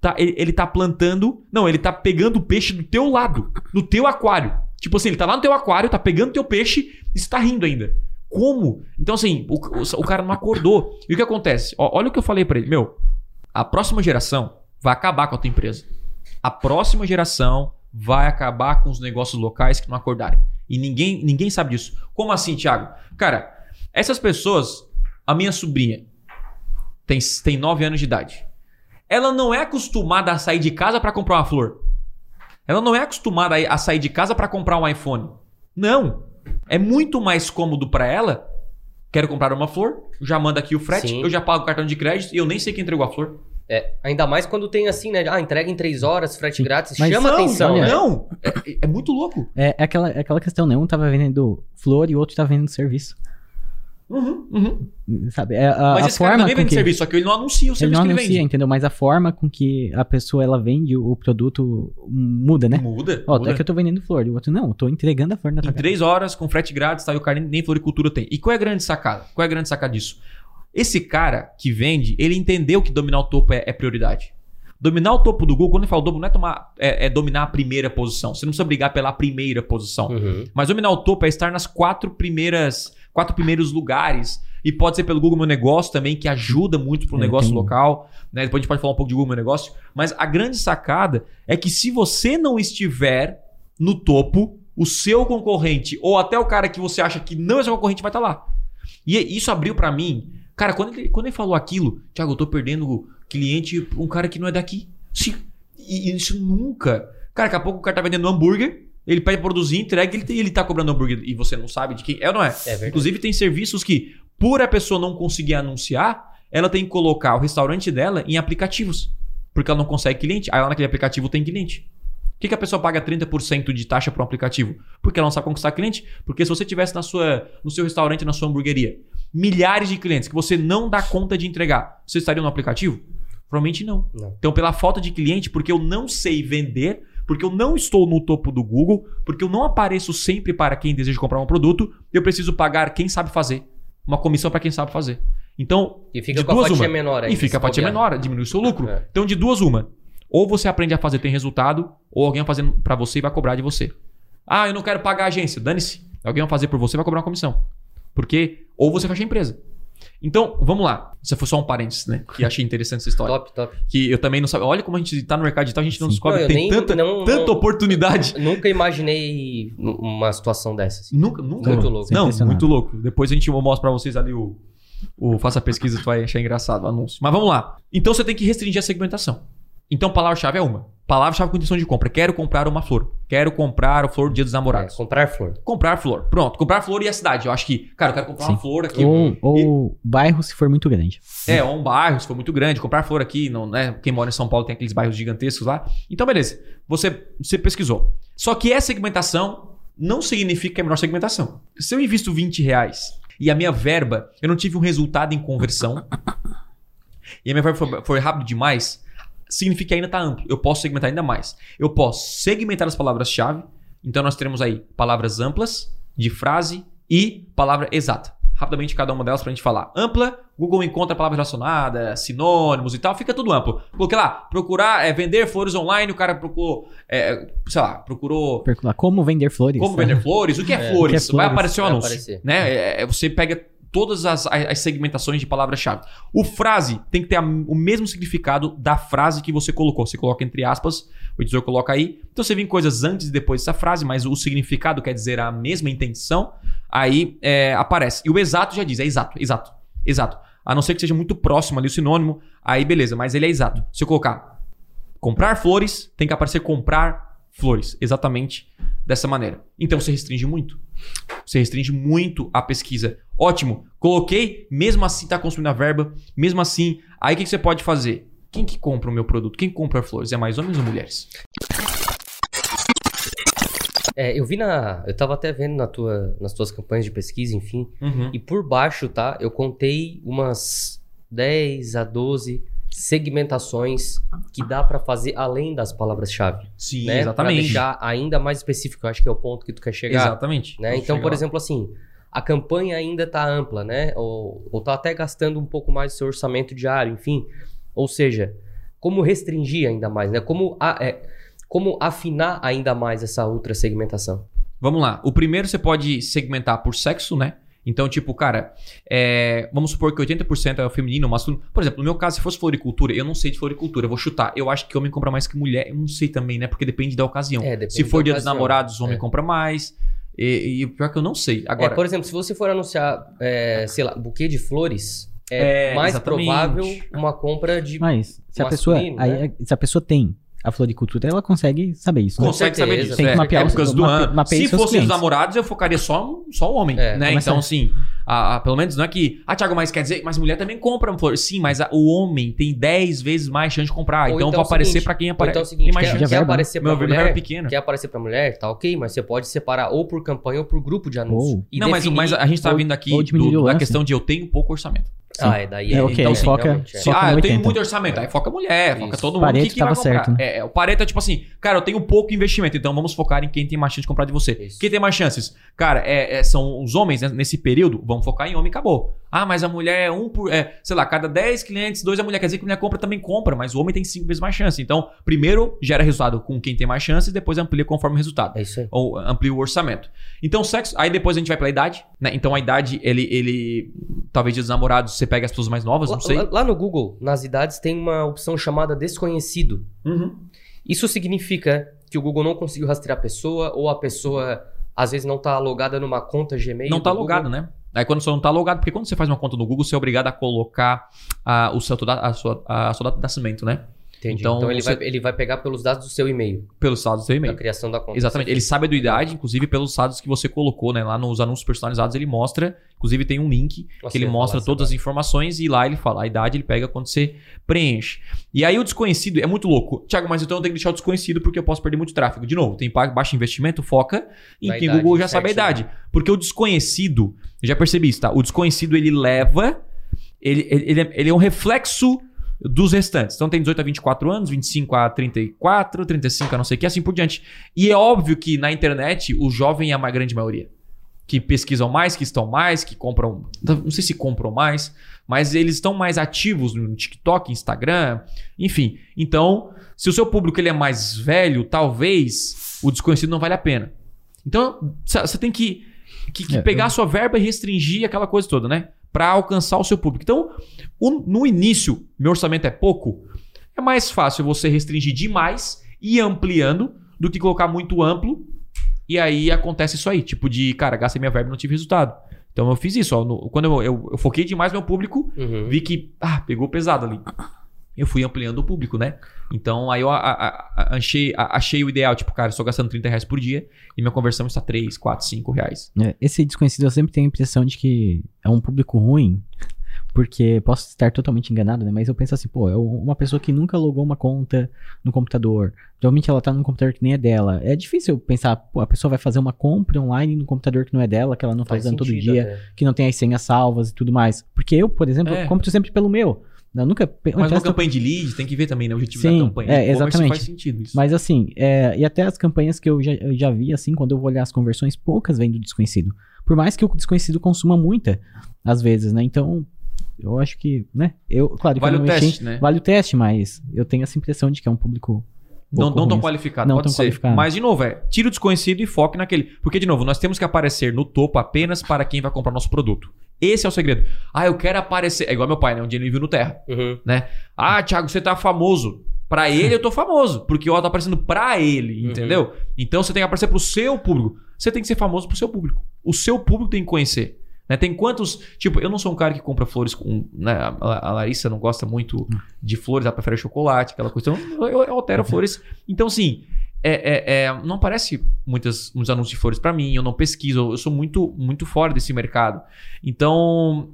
Tá ele, ele tá plantando. Não, ele tá pegando o peixe do teu lado, no teu aquário. Tipo assim, ele tá lá no teu aquário, tá pegando teu peixe e você tá rindo ainda. Como? Então, assim, o, o, o cara não acordou. E o que acontece? Ó, olha o que eu falei pra ele. Meu, a próxima geração vai acabar com a tua empresa. A próxima geração vai acabar com os negócios locais que não acordarem. E ninguém, ninguém sabe disso. Como assim, Thiago? Cara, essas pessoas, a minha sobrinha tem, tem 9 anos de idade. Ela não é acostumada a sair de casa para comprar uma flor. Ela não é acostumada a sair de casa para comprar um iPhone. Não. É muito mais cômodo para ela. Quero comprar uma flor, já manda aqui o frete, Sim. eu já pago o cartão de crédito e eu nem sei quem entregou a flor. É, ainda mais quando tem assim, né? Ah, entrega em três horas, frete Sim. grátis. Mas chama não, atenção, não, né? não. É, é muito louco. É, é aquela, é aquela questão, né? Um tava vendendo flor e o outro tava vendendo serviço. Uhum, uhum. Sabe? É a, Mas a esse cara forma também com vende que... serviço, só que ele não anuncia o Ele serviço não que ele anuncia, vende. entendeu? Mas a forma com que a pessoa ela vende o produto muda, né? Muda. Ó, muda. é que eu tô vendendo flor. E o outro, não, eu tô entregando a flor na tua Em casa. três horas, com frete grátis, tá? E o cara nem- nem floricultura tem. E qual é a grande sacada? Qual é a grande sacada disso? Esse cara que vende, ele entendeu que dominar o topo é, é prioridade. Dominar o topo do Google, quando ele fala topo, não é, tomar, é, é dominar a primeira posição. Você não precisa brigar pela primeira posição. Uhum. Mas dominar o topo é estar nas quatro primeiras, quatro primeiros lugares. E pode ser pelo Google Meu Negócio também, que ajuda muito pro É, negócio tem- local. Né? Depois a gente pode falar um pouco de Google Meu Negócio. Mas a grande sacada é que se você não estiver no topo, o seu concorrente, ou até o cara que você acha que não é seu concorrente, vai estar lá. E isso abriu pra mim. Cara, quando ele, quando ele falou aquilo, Thiago, eu tô perdendo cliente um cara que não é daqui. Sim. E isso nunca. Cara, daqui a pouco o cara tá vendendo hambúrguer, ele pede produzir, entrega, ele, ele tá cobrando hambúrguer e você não sabe de quem é ou não é. É. Inclusive, tem serviços que, por a pessoa não conseguir anunciar, ela tem que colocar o restaurante dela em aplicativos. Porque ela não consegue cliente. Aí lá naquele aplicativo tem cliente. Por que, que a pessoa paga 30% de taxa para um aplicativo? Porque ela não sabe conquistar cliente. Porque se você tivesse na sua, no seu restaurante, na sua hamburgueria, milhares de clientes que você não dá conta de entregar, você estaria no aplicativo? Provavelmente não. Não. Então, pela falta de cliente, porque eu não sei vender, porque eu não estou no topo do Google, porque eu não apareço sempre para quem deseja comprar um produto, eu preciso pagar quem sabe fazer. Uma comissão para quem sabe fazer. Então, E fica de com a duas fatia uma. menor aí. e fica a fatia menor, diminui o seu lucro. É. Então, de duas, uma. Ou você aprende a fazer, tem resultado, ou alguém vai fazendo para você e vai cobrar de você. Ah, eu não quero pagar a agência. Dane-se. Alguém vai fazer por você e vai cobrar uma comissão. Porque, ou você fecha a empresa. Então, vamos lá. Isso foi só um parênteses, né? Que achei interessante essa história. Top, top. Que eu também não sabia. Olha como a gente tá no mercado digital, a gente não Sim. descobre Não, que eu tem nem- tanta, não- tanta não- oportunidade. Nunca imaginei uma situação dessa. assim. Nunca, nunca. Muito não. louco. Não, muito louco. Depois a gente mostra pra vocês ali o, o Faça a pesquisa, tu vai achar engraçado o anúncio. Mas vamos lá. Então você tem que restringir a segmentação. Então, palavra-chave é uma. Palavra-chave com intenção de compra. Quero comprar uma flor. Quero comprar a flor do dia dos É, namorados. comprar flor. Comprar flor. Pronto. Comprar flor e a cidade. Eu acho que, cara, eu quero comprar uma Sim. flor aqui. Ou, ou bairro se for muito grande. É, ou um bairro, se for muito grande, comprar flor aqui, não, né? Quem mora em São Paulo tem aqueles bairros gigantescos lá. Então, beleza. Você, você pesquisou. Só que essa segmentação não significa que é a melhor segmentação. Se eu invisto 20 reais e a minha verba, eu não tive um resultado em conversão, e a minha verba foi, foi rápido demais, significa que ainda está amplo. Eu posso segmentar ainda mais. Eu posso segmentar as palavras-chave. Então, nós teremos aí palavras amplas, de frase e palavra exata. Rapidamente, cada uma delas pra gente falar. Ampla, Google encontra palavras relacionadas, sinônimos e tal, fica tudo amplo. Coloquei lá, procurar, é, vender flores online, o cara procurou, é, sei lá, procurou. Como vender flores. como vender flores, o que é, É, flores? o que é Vai flores? aparecer o Vai anúncio. aparecer. Né? É, é, você pega todas as, as- segmentações de palavra-chave. O frase tem que ter a- o mesmo significado da frase que você colocou. Você coloca entre aspas, o editor coloca aí. Então você vê coisas antes e depois dessa frase, mas o significado quer dizer a mesma intenção. Aí é, aparece. E o exato já diz, é exato, exato, exato. A não ser que seja muito próximo ali o sinônimo, aí beleza, mas ele é exato. Se eu colocar comprar flores, tem que aparecer comprar flores. Exatamente dessa maneira. Então você restringe muito. Você restringe muito a pesquisa. Ótimo. Coloquei, mesmo assim tá consumindo a verba, mesmo assim, aí o que que você pode fazer? Quem que compra o meu produto? Quem compra flores? É mais homens ou mulheres? É, eu vi na. Eu tava até vendo na tua, nas tuas campanhas de pesquisa, enfim. Uhum. E por baixo, tá? Eu contei umas 10 a 12 segmentações que dá para fazer além das palavras-chave. Sim, né? Pra exatamente. deixar ainda mais específico. Eu acho que é o ponto que tu quer chegar. Exatamente. né? Então, chegar por exemplo, assim, a campanha ainda está ampla, né? Ou, ou tá até gastando um pouco mais do seu orçamento diário, enfim. Ou seja, como restringir ainda mais, né? Como, a- é, como afinar ainda mais essa outra segmentação. Vamos lá. O primeiro você pode segmentar por sexo, né? Então, tipo, cara, é, vamos supor que 80% é o feminino, o masculino. Por exemplo, no meu caso, se fosse floricultura, eu não sei de floricultura, eu vou chutar. Eu acho que homem compra mais que mulher. Eu não sei também, né? Porque depende da ocasião. É, depende se for dia dos namorados, homem É. compra mais. E, e o pior é que eu não sei. Agora, É, por exemplo, se você for anunciar, é, sei lá, buquê de flores, é, É, mais exatamente. provável uma compra de. Mas se a pessoa, masculino, aí, né? se a pessoa tem a floricultura, ela consegue saber isso. né? consegue certeza. saber disso. Tem que é, mapear os- épocas do ano. Se fossem os namorados, eu focaria só, só o homem. É, né? Então, assim, a- a- pelo menos não é que. Ah, Thiago, mas quer dizer, mas mulher também compra flor. Sim, mas a- o homem tem 10 vezes mais chance de comprar. Ou então, então vai é aparecer pra quem aparece. então é o seguinte, quer, quer verba. aparecer pra Meu é mulher, pequeno. quer aparecer pra mulher, tá ok, mas você pode separar ou por campanha ou por grupo de anúncio. Ou- E não, mas, definir- mas a gente tá ou- vindo aqui da questão de eu tenho pouco orçamento. Ah, é daí. É, ok, então, aí sim, foca, é. Foca ah, eu tenho 80. muito orçamento. Aí foca mulher, foca Isso. todo mundo. Pareto que, que tava certo, né? É, é, o Pareto é tipo assim, cara, eu tenho pouco investimento, então vamos focar em quem tem mais chance de comprar de você. Isso. Quem tem mais chances? Cara, é, é, são os homens né, nesse período, vamos focar em homem e acabou. Ah, mas a mulher é um por. É, sei lá, cada 10 clientes, dois a mulher. Quer dizer que a mulher compra também compra, mas o homem tem cinco vezes mais chance. Então, primeiro gera resultado com quem tem mais chance e depois amplia conforme o resultado É isso aí. ou amplia o orçamento. Então, sexo. Aí depois a gente vai pela idade, né? Então a idade, ele. ele talvez dos namorados você pega as pessoas mais novas, Lá, não sei. lá- lá no Google, nas idades, tem uma opção chamada desconhecido. Uhum. Isso significa que o Google não conseguiu rastrear a pessoa ou a pessoa às vezes não tá logada numa conta Gmail. Não tá Google. logado, né? Aí quando você não tá logado, porque quando você faz uma conta no Google, você é obrigado a colocar a, o seu, a, sua, a sua data de nascimento, né? Entendi. Então, Então, ele, você- vai, ele vai pegar pelos dados do seu e-mail, Pelos dados do seu da e-mail. criação da conta. Exatamente. Ele sabe a idade, inclusive pelos dados que você colocou, né? Lá nos anúncios personalizados ele mostra, inclusive tem um link Nossa, que ele ia mostra todas as informações e lá ele fala a idade, ele pega quando você preenche. E aí o desconhecido é muito louco. Tiago, mas então eu tenho que deixar o desconhecido porque eu posso perder muito tráfego. De novo, tem baixo investimento, foca em quem o idade, Google já sabe a idade. Porque o desconhecido, eu já percebi isso, tá? O desconhecido ele leva, ele, ele, ele é- ele é um reflexo dos restantes. Então tem 18 a 24 anos, 25 a 34, 35 a não sei o que, assim por diante. E é óbvio que na internet o jovem é a grande maioria. Que pesquisam mais, que estão mais, que compram. Não sei se compram mais, mas eles estão mais ativos no TikTok, Instagram, enfim. Então, se o seu público ele é mais velho, talvez o desconhecido não vale a pena. Então, você tem que, que- que É, pegar a sua verba e restringir aquela coisa toda, né? Para alcançar o seu público. Então, o- no início, meu orçamento é pouco, é mais fácil você restringir demais e ir ampliando do que colocar muito amplo e aí acontece isso aí, tipo de, cara, gastei minha verba e não tive resultado. Então eu fiz isso, ó, no- quando eu, eu, eu foquei demais meu público, Uhum. vi que, ah, pegou pesado ali. Eu fui ampliando o público, né? Então aí eu a- a- a- achei, a- achei o ideal, tipo, cara, eu estou gastando 30 reais por dia e minha conversão está 3, 4, 5 reais. É, esse desconhecido eu sempre tenho a impressão de que é um público ruim, porque posso estar totalmente enganado, né? Mas eu penso assim, pô, é uma pessoa que nunca logou uma conta no computador. Geralmente ela tá num computador que nem é dela. É difícil pensar, pô, a pessoa vai fazer uma compra online no computador que não é dela, que ela não tá Faz usando todo dia, até. que não tem as senhas salvas e tudo mais. Porque eu, por exemplo, É. compro sempre pelo meu. Eu nunca. Mas testo- campanha de lead tem que ver também, né? O objetivo Sim, da campanha. é, e-commerce exatamente. faz sentido isso. Mas assim, é, e até as campanhas que eu já, eu já vi, assim, quando eu vou olhar as conversões, poucas vêm do desconhecido. Por mais que o desconhecido consuma muita, às vezes, né? Então, eu acho que, né? Eu, claro, Vale o não mexi- teste, né? Vale o teste, mas eu tenho essa impressão de que é um público. Não, não tão qualificado, Não pode tão ser. qualificado. Mas, de novo, é tira o desconhecido e foque naquele. Porque, de novo, nós temos que aparecer no topo apenas para quem vai comprar nosso produto. Esse é o segredo. Ah, eu quero aparecer. É igual meu pai, né? Um dia ele viu no Terra. Uhum. Ah, Thiago, você tá famoso. Pra ele eu tô famoso, porque eu tô aparecendo pra ele, Uhum. entendeu? Então você tem que aparecer pro seu público. Você tem que ser famoso pro seu público. O seu público tem que conhecer. Né? Tem quantos. Tipo, eu não sou um cara que compra flores com. Né? A, Larissa não gosta muito de flores, ela prefere chocolate, aquela coisa. Então eu, eu altero flores. Então, assim, é, é- é, não aparece muitas, muitos anúncios de flores pra mim, eu não pesquiso, eu sou muito, muito fora desse mercado. Então,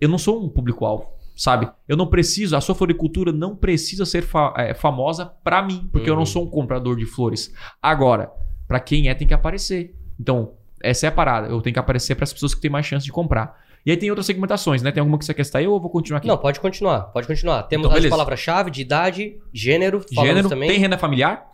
eu não sou um público-alvo, sabe? Eu não preciso, a sua floricultura não precisa ser fa- é, famosa pra mim, porque eu não Uhum. sou um comprador de flores. Agora, pra quem é, tem que aparecer. Então, essa é a parada. Eu tenho que aparecer para as pessoas que têm mais chance de comprar. E aí tem outras segmentações, né? Tem alguma que você quer aí ou eu vou continuar aqui? Não, pode continuar, pode continuar. Temos Então, as palavras-chave de idade, gênero, Gênero, também. tem renda familiar,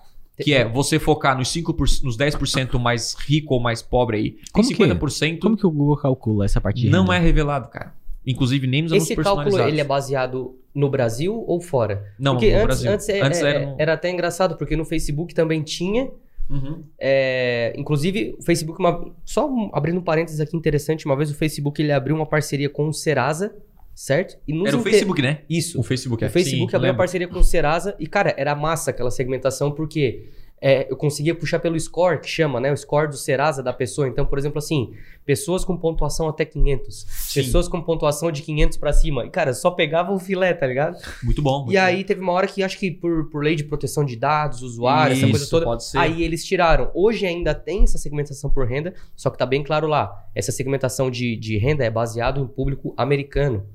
que é você focar nos 5%, nos 10% mais rico ou mais pobre aí. Como que- 50%, Como que o Google calcula essa parte não é revelado, cara. Inclusive nem nos Esse cálculo ele é baseado no Brasil ou fora? Não, porque no antes, Brasil. antes, é- Antes é- era no- era até engraçado, porque no Facebook também tinha. Uhum. é, inclusive, o Facebook, uma- só abrindo um parênteses aqui interessante, uma vez o Facebook ele abriu uma parceria com o Serasa, certo? E nos Era o inter- Facebook, né? Isso. O Facebook, é. O Facebook Sim, abriu uma parceria com o Serasa e, cara, era massa aquela segmentação, porque é, eu conseguia puxar pelo score, que chama, né? O score do Serasa da pessoa. Então, por exemplo, assim, pessoas com pontuação até 500, Sim. pessoas com pontuação de 500 pra cima. E, cara, só pegava o filé, tá ligado? Muito bom. muito E aí teve uma hora que, acho que por, por lei de proteção de dados, usuário, essa coisa Isso, toda, pode ser. Aí eles tiraram. Hoje ainda tem essa segmentação por renda, só que tá bem claro lá. Essa segmentação de, de renda é baseado em público americano.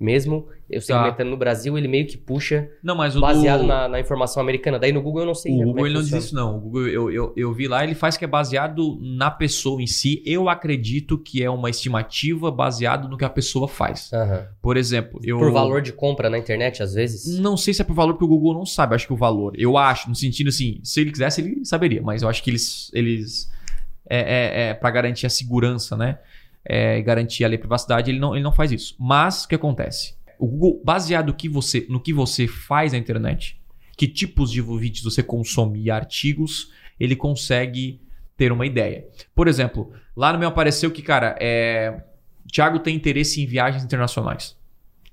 Mesmo eu segmentando no Brasil, ele meio que puxa Não, mas o baseado do... na, na informação americana. Daí no Google eu não sei. O né, Google como é ele não diz isso, não. O Google, eu, eu, eu vi lá, ele faz que é baseado na pessoa em si. Eu acredito que é uma estimativa baseado no que a pessoa faz. Aham. Por exemplo, eu. Por valor de compra na internet, às vezes. Não sei se é por valor, porque o Google não sabe, acho que o valor. Eu acho, no sentido assim, se ele quisesse, ele saberia, mas eu acho que eles. eles é, é, é para garantir a segurança, né? É, e garantir ali a privacidade, ele não, ele não faz isso. Mas o que acontece? O Google, baseado no que você, no que você faz na internet, que tipos de vídeos você consome e artigos, ele consegue ter uma ideia. Por exemplo, lá no meu apareceu que, cara, é. Thiago tem interesse em viagens internacionais.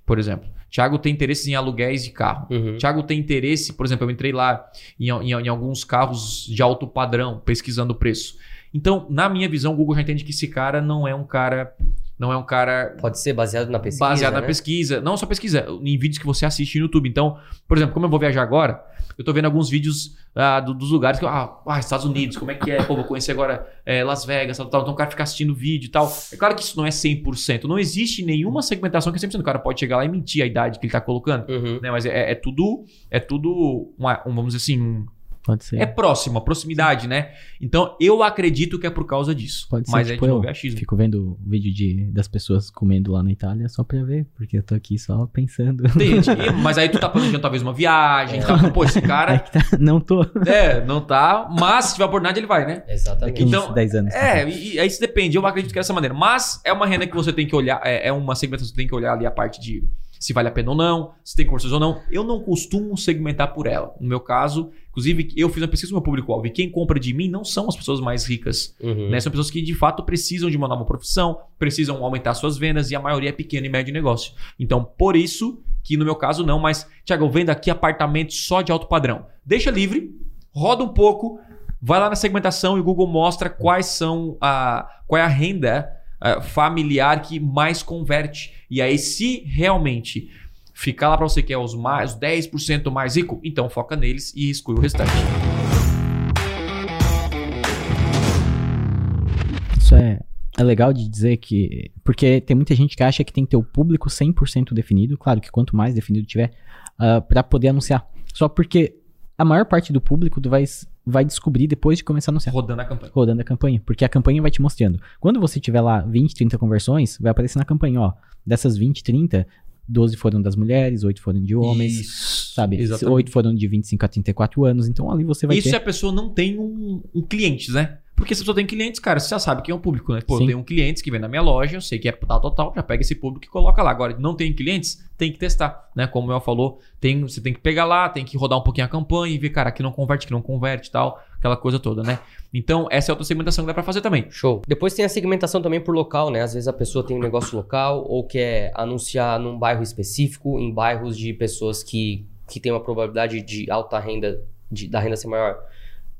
Por exemplo. Thiago tem interesse em aluguéis de carro. Uhum. Thiago tem interesse, por exemplo, eu entrei lá em, em- em alguns carros de alto padrão, pesquisando o preço. Então, na minha visão, o Google já entende que esse cara não é um cara. Não é um cara Pode ser baseado na pesquisa. baseado na né? pesquisa. Não só pesquisa, em vídeos que você assiste no YouTube. Então, por exemplo, como eu vou viajar agora, eu tô vendo alguns vídeos ah, do- dos lugares que eu, ah, ah, Estados Unidos, como é que é? Pô, vou conhecer agora é, Las Vegas, tal, tal. Então o cara fica assistindo vídeo e tal. É claro que isso não é 100%. Não existe nenhuma segmentação que é 100%. O cara pode chegar lá e mentir a idade que ele tá colocando. Uhum. Né? Mas é, é tudo, é tudo, uma- um, vamos dizer assim, um- Pode ser. é próximo, a proximidade, né? Então eu acredito que é por causa disso. Pode ser, Mas tipo, é de novo, eu é achismo. Fico vendo vídeo de, das pessoas comendo lá na Itália só pra ver, porque eu tô aqui só pensando. Gente, mas aí tu tá planejando talvez uma viagem, tá? Pô, esse cara, que tá, não tô. é, não tá, mas se tiver oportunidade ele vai, né? Exatamente. Então, 10 anos. É, e, e aí isso depende, eu acredito que é dessa maneira. Mas é uma renda que você tem que olhar, é, é uma segmentação que você tem que olhar ali a parte de se vale a pena ou não, se tem conversões ou não. Eu não costumo segmentar por ela. No meu caso, inclusive, eu fiz uma pesquisa no meu público-alvo e quem compra de mim não são as pessoas mais ricas. Uhum. Né? São pessoas que de fato precisam de uma nova profissão, precisam aumentar suas vendas e a maioria é pequeno e médio negócio. Então, por isso que no meu caso não, mas, Tiago, eu vendo aqui apartamento só de alto padrão. Deixa livre, roda um pouco, vai lá na segmentação e o Google mostra quais são a qual é a renda ah, familiar que mais converte. E aí, se realmente ficar lá para você que é os mais os 10% mais rico, então foca neles e exclui o restante. Isso é, é legal de dizer que. Porque tem muita gente que acha que tem que ter o público 100% definido. Claro que quanto mais definido tiver, ah, pra poder anunciar. Só porque a maior parte do público vai, vai descobrir depois de começar a anunciar. Rodando a campanha. Rodando a campanha. Porque a campanha vai te mostrando. Quando você tiver lá 20, 30 conversões, vai aparecer na campanha, ó. Dessas 20, 30, 12 foram das mulheres, 8 foram de homens. Isso, Sabe? Exatamente. 8 foram de 25 a 34 anos. Então ali você vai Isso ter. se a pessoa não tem um, um clientes, né? Porque se a pessoa tem clientes, cara, você já sabe quem é o público, né? Pô, eu Sim. tenho um clientes que vem na minha loja, eu sei que é tal, tal, tal, já pega esse público e coloca lá. Agora, não tem clientes, tem que testar, né? Como o El falou, tem, você tem que pegar lá, tem que rodar um pouquinho a campanha e ver, cara, aqui não converte, aqui não converte e tal, aquela coisa toda, né? Então, essa é outra segmentação que dá pra fazer também. Show. Depois tem a segmentação também por local, né? Às vezes a pessoa tem um negócio local ou quer anunciar num bairro específico, em bairros de pessoas que, que têm uma probabilidade de alta renda, de, da renda ser maior,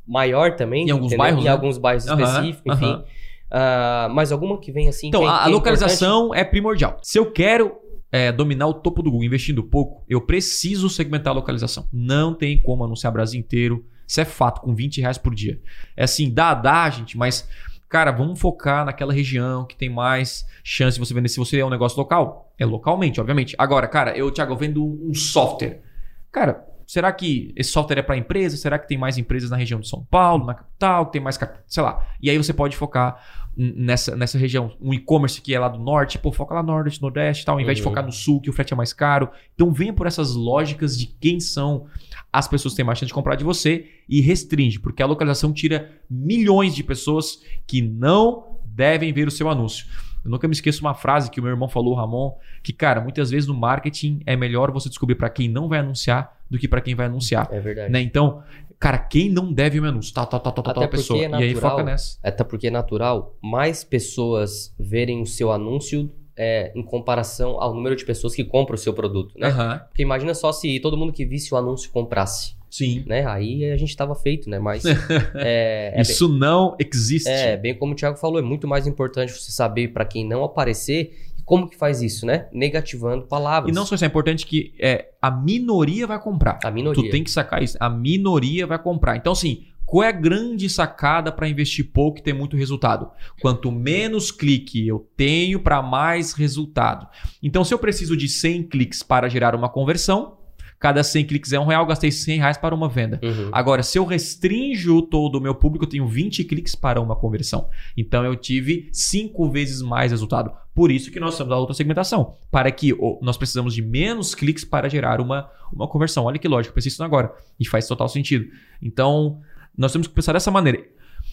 maior também. Em alguns entendeu? bairros, Em né? alguns bairros Aham, específicos, enfim. aham. Ah, mas alguma que vem assim. Então, que é- a, que é localização é primordial. Se eu quero é, dominar o topo do Google investindo pouco, eu preciso segmentar a localização. Não tem como anunciar Brasil inteiro. Isso é fato, com 20 reais por dia. É assim, dá, dá, gente, mas, cara, vamos focar naquela região que tem mais chance de você vender. Se você é um negócio local, é localmente, obviamente. Agora, cara, eu, Thiago, eu vendo um software. Cara, será que esse software é para empresa? Será que tem mais empresas na região de São Paulo, na capital, tem mais, sei lá. E aí você pode focar nessa, nessa região. Um e-commerce que é lá do norte, pô, foca lá no norte, nordeste tal, ao invés de Uhum. focar no sul, que o frete é mais caro. Então venha por essas lógicas de quem são as pessoas que têm mais chance de comprar de você e restringe, porque a localização tira milhões de pessoas que não devem ver o seu anúncio. Eu nunca me esqueço uma frase que o meu irmão falou, Ramon, que, cara, muitas vezes no marketing é melhor você descobrir para quem não vai anunciar do que para quem vai anunciar. É verdade. Né? Então, cara, quem não deve o anúncio? Tal, tal, tal, tal, Até porque pessoa. é e aí natural. foca nessa. Até porque é natural mais pessoas verem o seu anúncio é, em comparação ao número de pessoas que compram o seu produto, né? Aham. Porque imagina só se todo mundo que visse o anúncio comprasse, Sim. né? Aí a gente tava feito, né? Mas é, é bem- Isso não existe. É, bem como o Thiago falou, é muito mais importante você saber para quem não aparecer como que faz isso, né? Negativando palavras. E não só isso, é importante que é, a minoria vai comprar. a minoria. Tu tem que sacar isso. A minoria vai comprar. Então, assim, qual é a grande sacada para investir pouco e ter muito resultado? Quanto menos clique eu tenho, para mais resultado. Então, se eu preciso de 100 cliques para gerar uma conversão, cada 100 cliques é um real, gastei 100 reais para uma venda. Uhum. Agora, se eu restringo todo o meu público, eu tenho 20 cliques para uma conversão. Então eu tive 5 vezes mais resultado. Por isso que nós temos a outra segmentação. Para que o- nós precisamos de menos cliques para gerar uma, uma conversão. Olha que lógico, eu pensei isso agora. E faz total sentido. Então, nós temos que pensar dessa maneira.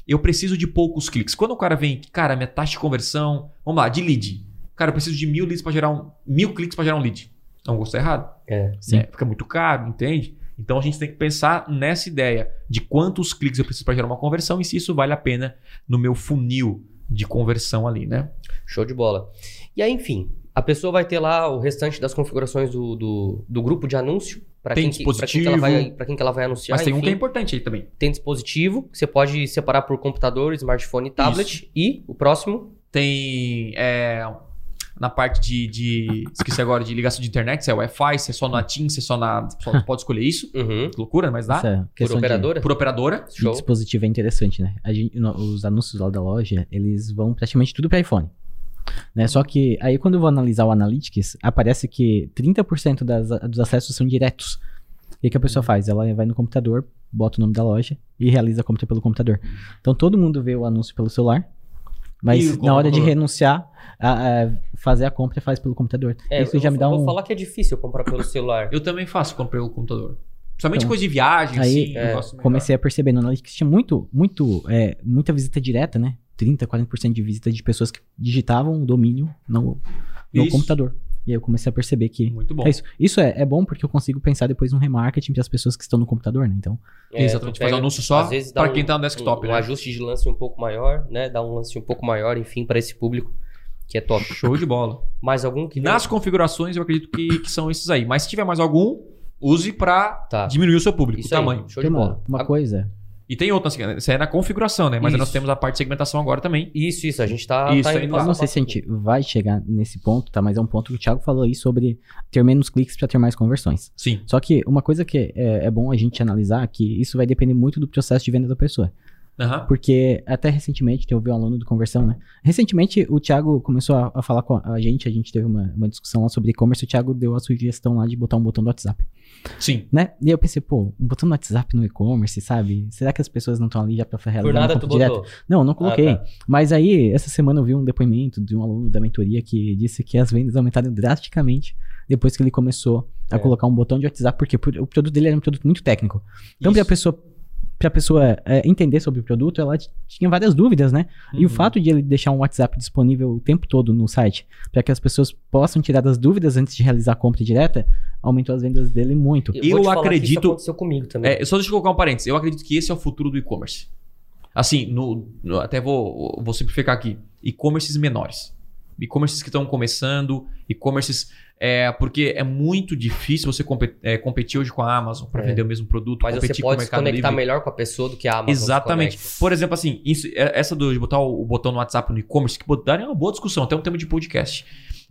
Eu preciso de poucos cliques. Quando o cara vem, cara, minha taxa de conversão, vamos lá, de lead. Cara, eu preciso de mil leads para gerar um. Mil cliques para gerar um lead. É um gosto errado É. Sim. né? Fica muito caro, entende? Então a gente tem que pensar nessa ideia de quantos cliques eu preciso para gerar uma conversão e se isso vale a pena no meu funil de conversão ali, né? Show de bola. E aí, enfim, a pessoa vai ter lá o restante das configurações do, do, do grupo de anúncio. Para Tem quem, que- pra quem que ela vai, dispositivo. pra quem que ela vai anunciar. Mas tem um enfim. que é importante aí também. Tem dispositivo, que você pode separar por computador, smartphone e tablet. E o próximo, Tem é, na parte de, de- Esqueci agora de ligação de internet, se é Wi-Fi, se é só na TIM, se é só na. Só pode escolher isso. uhum, Que loucura, mas dá. Essa por questão de- operadora. Por operadora. Show. dispositivo é interessante, né? A gente- no- os anúncios lá da loja, eles vão praticamente tudo para iPhone. Né? Só que aí quando eu vou analisar o Analytics, aparece que 30% das, dos acessos são diretos. O que, a pessoa faz? Ela vai no computador, bota o nome da loja e realiza a compra pelo computador. Então todo mundo vê o anúncio pelo celular, E mas o na hora de renunciar, a- a fazer a compra faz pelo computador. É, Isso eu já vou, me dá um... vou falar que é difícil comprar pelo celular. Eu também faço, comprei o computador. Principalmente Então, coisa de viagem, aí, assim. é, comecei a perceber no Analytics tinha muito, muito, é, muita visita direta, né? 30, 40% de visita de pessoas que digitavam o domínio no, no Isso. computador. E aí eu comecei a perceber que Muito bom. é isso. Isso é, é bom porque eu consigo pensar depois no remarketing para as pessoas que estão no computador, né? Então, É, Exatamente, pega- um anúncio só para um- quem tá no desktop, um, um né? ajuste de lance um pouco maior, né? Dá um lance um pouco maior, enfim, para esse público que é top. Show de bola. Mais algum que Nas configurações, eu acredito que, que são esses aí. Mas se tiver mais algum, use para Tá. diminuir o seu público, Isso o aí, tamanho. show de tem uma, bola. uma A- coisa. E tem outra, assim, isso aí é na configuração, né? Mas aí nós Isso. temos a parte de segmentação agora também. Isso, isso, a gente tá, Isso, tá indo nós- Eu não sei se a gente vai chegar nesse ponto, tá? Mas é um ponto que o Thiago falou aí sobre ter menos cliques para ter mais conversões. Sim. Só que uma coisa que é, é bom a gente analisar que isso vai depender muito do processo de venda da pessoa. Aham. Porque até recentemente, eu vi um aluno do Conversão, né? Recentemente, o Thiago começou a, a falar com a gente, a gente teve uma, uma discussão lá sobre e-commerce, o Thiago deu a sugestão lá de botar um botão do WhatsApp, Sim. né? E aí eu pensei, pô, um botão do WhatsApp no e-commerce, sabe? Será que as pessoas não estão ali já pra realizar Por nada tu direta? botou. Não, eu não coloquei. Ah, tá. Mas aí, essa semana eu vi um depoimento de um aluno da mentoria que disse que as vendas aumentaram drasticamente depois que ele começou a É. colocar um botão de WhatsApp, porque por- o produto dele era um produto muito técnico. Então, pra Isso. pessoa, pra pessoa é, entender sobre o produto, ela tinha várias dúvidas, né? E o Uhum. fato de ele deixar um WhatsApp disponível o tempo todo no site, para que as pessoas possam tirar das dúvidas antes de realizar a compra direta, aumentou as vendas dele muito. Eu te falar que isso acredito- aconteceu comigo também. É, só deixa eu colocar um parênteses. Eu acredito que esse é o futuro do e-commerce. Assim, no, no- até vou, vou simplificar aqui. E-commerces menores. E-commerces que estão começando, e-commerces. É, porque é muito difícil você compe- é, competir hoje com a Amazon para É. vender o mesmo produto, Mas você competir com o pode se conectar Livre. melhor com a pessoa do que a Amazon Exatamente. Por exemplo, assim, isso- é- essa do, de botar o, botão no WhatsApp no e-commerce, que botaram é uma boa discussão, até um tema de podcast.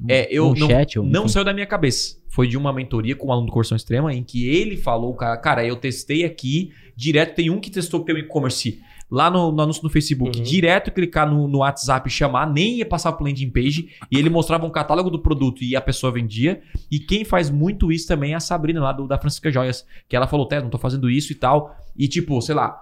É, eu um não, chat, não saiu da minha cabeça. Foi de uma mentoria com um aluno do Corção Extrema, em que ele falou, cara, cara, eu testei aqui, direto, tem um que testou um e-commerce lá no, no anúncio no Facebook, Uhum. direto clicar no, no WhatsApp e chamar, nem ia passar pro landing page, e ele mostrava um catálogo do produto e a pessoa vendia. E quem faz muito isso também é a Sabrina, lá do, da Francisca Joias, que ela falou, Té, não tô fazendo isso e tal. E tipo, sei lá,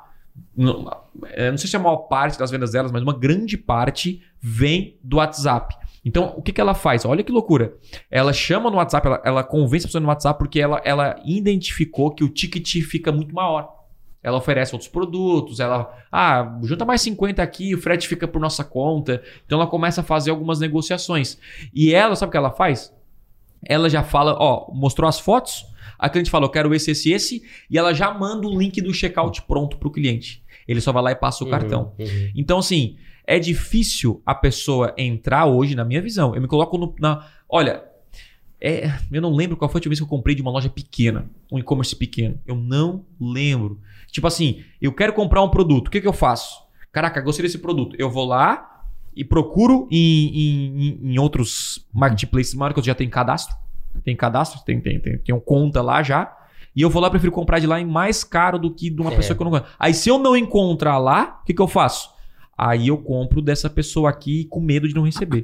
não, é, não sei se é a maior parte das vendas delas, mas uma grande parte vem do WhatsApp. Então, o que, que ela faz? Olha que loucura. Ela chama no WhatsApp, ela, ela convence a pessoa no WhatsApp porque ela, ela identificou que o ticket fica muito maior. Ela oferece outros produtos, ela. Ah, junta mais 50 aqui, o frete fica por nossa conta. Então ela começa a fazer algumas negociações. E ela, sabe o que ela faz? Ela já fala, ó, mostrou as fotos, a cliente falou, quero esse, esse, esse, e ela já manda o link do checkout pronto pro cliente. Ele só vai lá e passa o cartão. Uhum, uhum. Então, assim, é difícil a pessoa entrar hoje, na minha visão. Eu me coloco no, na. Olha, é, eu não lembro qual foi a última vez que eu comprei de uma loja pequena, um e-commerce pequeno. Eu não lembro. Tipo assim, eu quero comprar um produto, o que, que eu faço? Caraca, gostei desse produto. Eu vou lá e procuro em, em, em- outros marketplaces eu já tenho cadastro. Tem cadastro, tem, tem, tem, tenho conta lá já. E eu vou lá, prefiro comprar de lá em mais caro do que de uma É. pessoa que eu não conheço. Aí se eu não encontrar lá, o que, que eu faço? Aí eu compro dessa pessoa aqui com medo de não receber.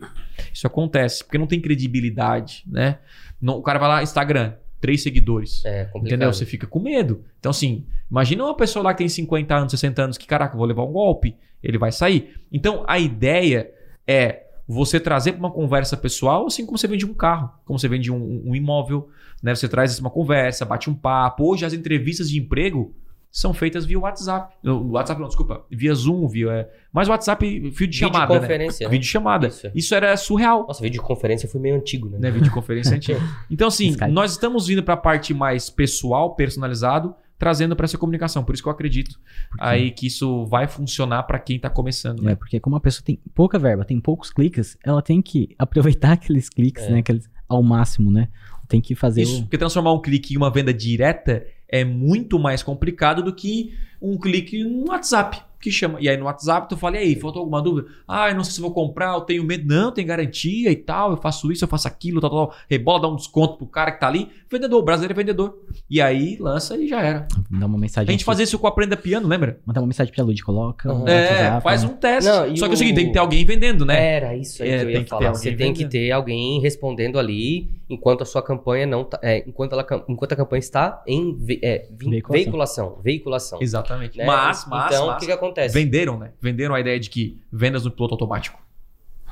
Isso acontece, porque não tem credibilidade, né? Não- o cara vai lá, Instagram, três seguidores. É complicado. Entendeu? Você fica com medo. Então, assim, imagina uma pessoa lá que tem 50 anos, 60 anos, que, caraca, vou levar um golpe, ele vai sair. Então, a ideia é você trazer para uma conversa pessoal, assim como você vende um carro, como você vende um, um imóvel, né? Você traz uma conversa, bate um papo. Hoje, as entrevistas de emprego são feitas via WhatsApp. Não, WhatsApp não, desculpa. Via Zoom, via... é, Mas WhatsApp, fio de chamada, né? Videoconferência, né? Vídeo chamada. Isso. Isso era surreal Nossa, videoconferência foi meio antigo, né? né? Videoconferência antiga. Então, assim, Skype. nós estamos vindo para a parte mais pessoal, personalizado, trazendo para essa comunicação. Por isso que eu acredito aí que isso vai funcionar para quem está começando. É, Né? porque como a pessoa tem pouca verba, tem poucos cliques, ela tem que aproveitar aqueles cliques, É. né? Aqueles, ao máximo, né? Tem que fazer Isso, o... porque transformar um clique em uma venda direta é muito mais complicado do que um clique no WhatsApp. Que chama. E aí no WhatsApp tu fala, e aí, faltou alguma dúvida? Ah, eu não sei se vou comprar, eu tenho medo. Não, tem garantia e tal, eu faço isso, eu faço aquilo, tal, tal, tal. Rebola, dá um desconto pro cara que tá ali. Vendedor, o brasileiro é vendedor. E aí lança e já era. Dá uma mensagem. A gente fazia isso com o Aprenda Piano, lembra? Mandar uma mensagem pra Lud, coloca. Uhum. É, WhatsApp, faz né? um teste. Não, Só que é o o- seguinte, tem que ter alguém vendendo, né? Era isso aí É, que eu tem ia falar. Você tem que ter alguém respondendo ali enquanto a sua campanha não tá. é, enquanto, ela, enquanto a campanha está em ve- é, vin- Veiculação. veiculação. Veiculação. Exatamente. né? Mas, mas, então, o que, que acontece? venderam, né? Venderam a ideia de que vendas no piloto automático.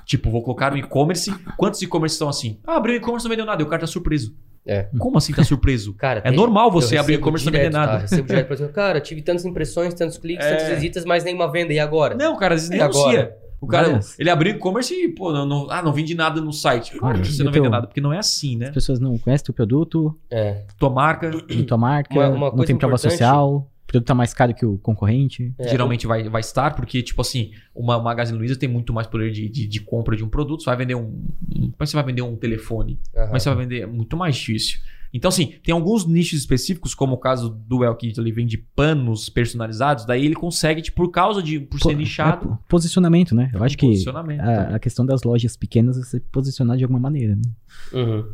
Tipo, vou colocar um e-commerce. Quantos e-commerce estão assim? Ah, abriu e-commerce não vendeu nada. E o cara tá surpreso. É. Como assim tá surpreso? Cara, É tem- normal você abrir e-commerce e não vender Tá? nada. Recebo direto, por exemplo, cara, tive tantas impressões, tantos cliques, É. tantas visitas, mas nenhuma venda. E agora? Não, cara, às vezes nem agora? O cara, Várias. ele abriu e-commerce e, pô, não, não- ah, não vendi nada no site. Claro que você não vendeu nada, porque não é assim, né? As pessoas não conhecem o produto, É. Tua marca tua marca, Uma- uma não tem prova social, o produto tá mais caro que o concorrente. É, geralmente vai, vai estar, porque, tipo assim, uma Magazine Luiza tem muito mais poder de, de, de compra de um produto. Você vai vender um. mas você vai vender um telefone. Aham. Mas você vai vender é muito mais difícil. Então, assim, tem alguns nichos específicos, como o caso do El que ele vende panos personalizados, daí ele consegue, tipo, por causa de por ser Po- nichado. é, posicionamento, né? Eu acho que posicionamento também. a, a questão das lojas pequenas é você posicionar de alguma maneira, né? Uhum.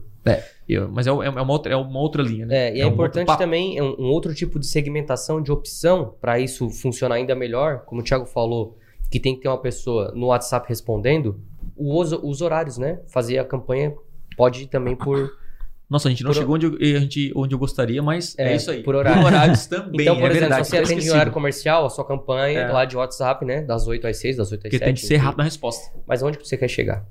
Eu- mas é, é uma outra, é uma outra linha, né? É, e é, um outro importante papo. também é um, um outro tipo de segmentação de opção para isso funcionar ainda melhor, como o Thiago falou, que tem que ter uma pessoa no WhatsApp respondendo, os, os horários, né? Fazer a campanha pode ir também por. Nossa, a gente não Por- chegou onde eu, a gente, onde eu gostaria, mas é, É, isso aí. por horário. horários também, então, por é exemplo, verdade. se você tá atende em horário comercial, a sua campanha É. lá de WhatsApp, né? Das 8 às 6, das 8 às Porque 7. tem que ser rápido na resposta. Mas onde você quer chegar?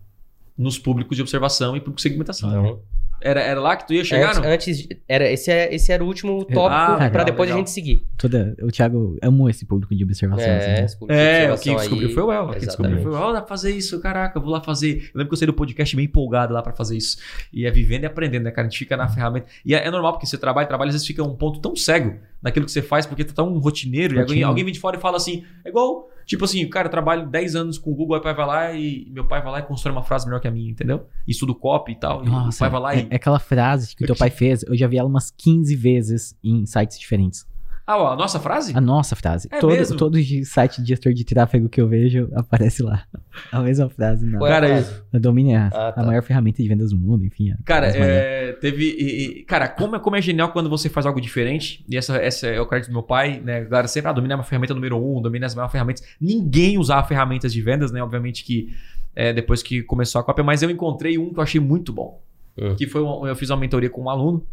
Nos públicos de observação e público de segmentação. Então, Era, era lá que tu ia chegar, antes, não? antes era, esse, é, esse era o último tópico Ah, para legal, depois legal. a gente seguir. Toda, o Thiago amou esse público de observação. assim, É, né? esse público de É, o observação que descobriu aí, foi o El. Quem descobriu exatamente. foi o El. Dá pra fazer isso, caraca, vou lá fazer. Eu lembro que eu saí do podcast bem empolgado lá pra fazer isso. E é vivendo e aprendendo, né, cara? A gente fica na ferramenta. E é, é normal, porque você trabalha, trabalha, às vezes fica um ponto tão cego naquilo que você faz, porque tá tão rotineiro. E alguém, vem de fora e fala assim: é igual. Tipo assim, cara, eu trabalho 10 anos com o Google, aí o pai vai lá e meu pai vai lá e constrói uma frase melhor que a minha, entendeu? Estudo copy e tal. e o Nossa, pai vai lá é, e. é aquela frase que o teu pai fez, eu já vi ela umas 15 vezes em sites diferentes. Ah, ó, a nossa frase? A nossa frase. É todo, mesmo? todo site de gestor de tráfego que eu vejo aparece lá. A mesma frase. Não. Qual é a Cara, Domini é a, Ah, tá. a maior ferramenta de vendas do mundo, enfim. a- Cara, é, teve. e- e- cara, como é, como é genial quando você faz algo diferente. E essa, essa é o crédito do meu pai, né? A galera sempre, ah, domina é uma ferramenta número um, domina as maiores ferramentas. Ninguém usava ferramentas de vendas, né? Obviamente que é, depois que começou a cópia, mas eu encontrei um que eu achei muito bom. Hum. Que foi um- eu fiz uma mentoria com um aluno.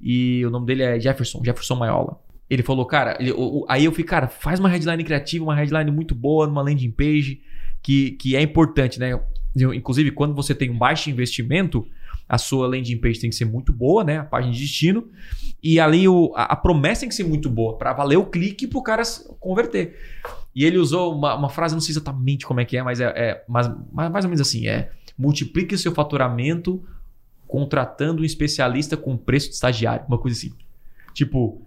E o nome dele é Jefferson, Jefferson Maiola. Ele falou, cara, ele- o- o- aí eu fui, cara, faz uma headline criativa, uma headline muito boa, numa landing page, que, que é importante, né? Inclusive, quando você tem um baixo investimento, a sua landing page tem que ser muito boa, né? A página de destino. E ali o, a, a promessa tem que ser muito boa para valer o clique pro cara converter. E ele usou uma, uma frase, não sei exatamente como é que é, mas é, é mais, mais, mais ou menos assim: é multiplique seu faturamento contratando um especialista com preço de estagiário. Uma coisa assim. Tipo,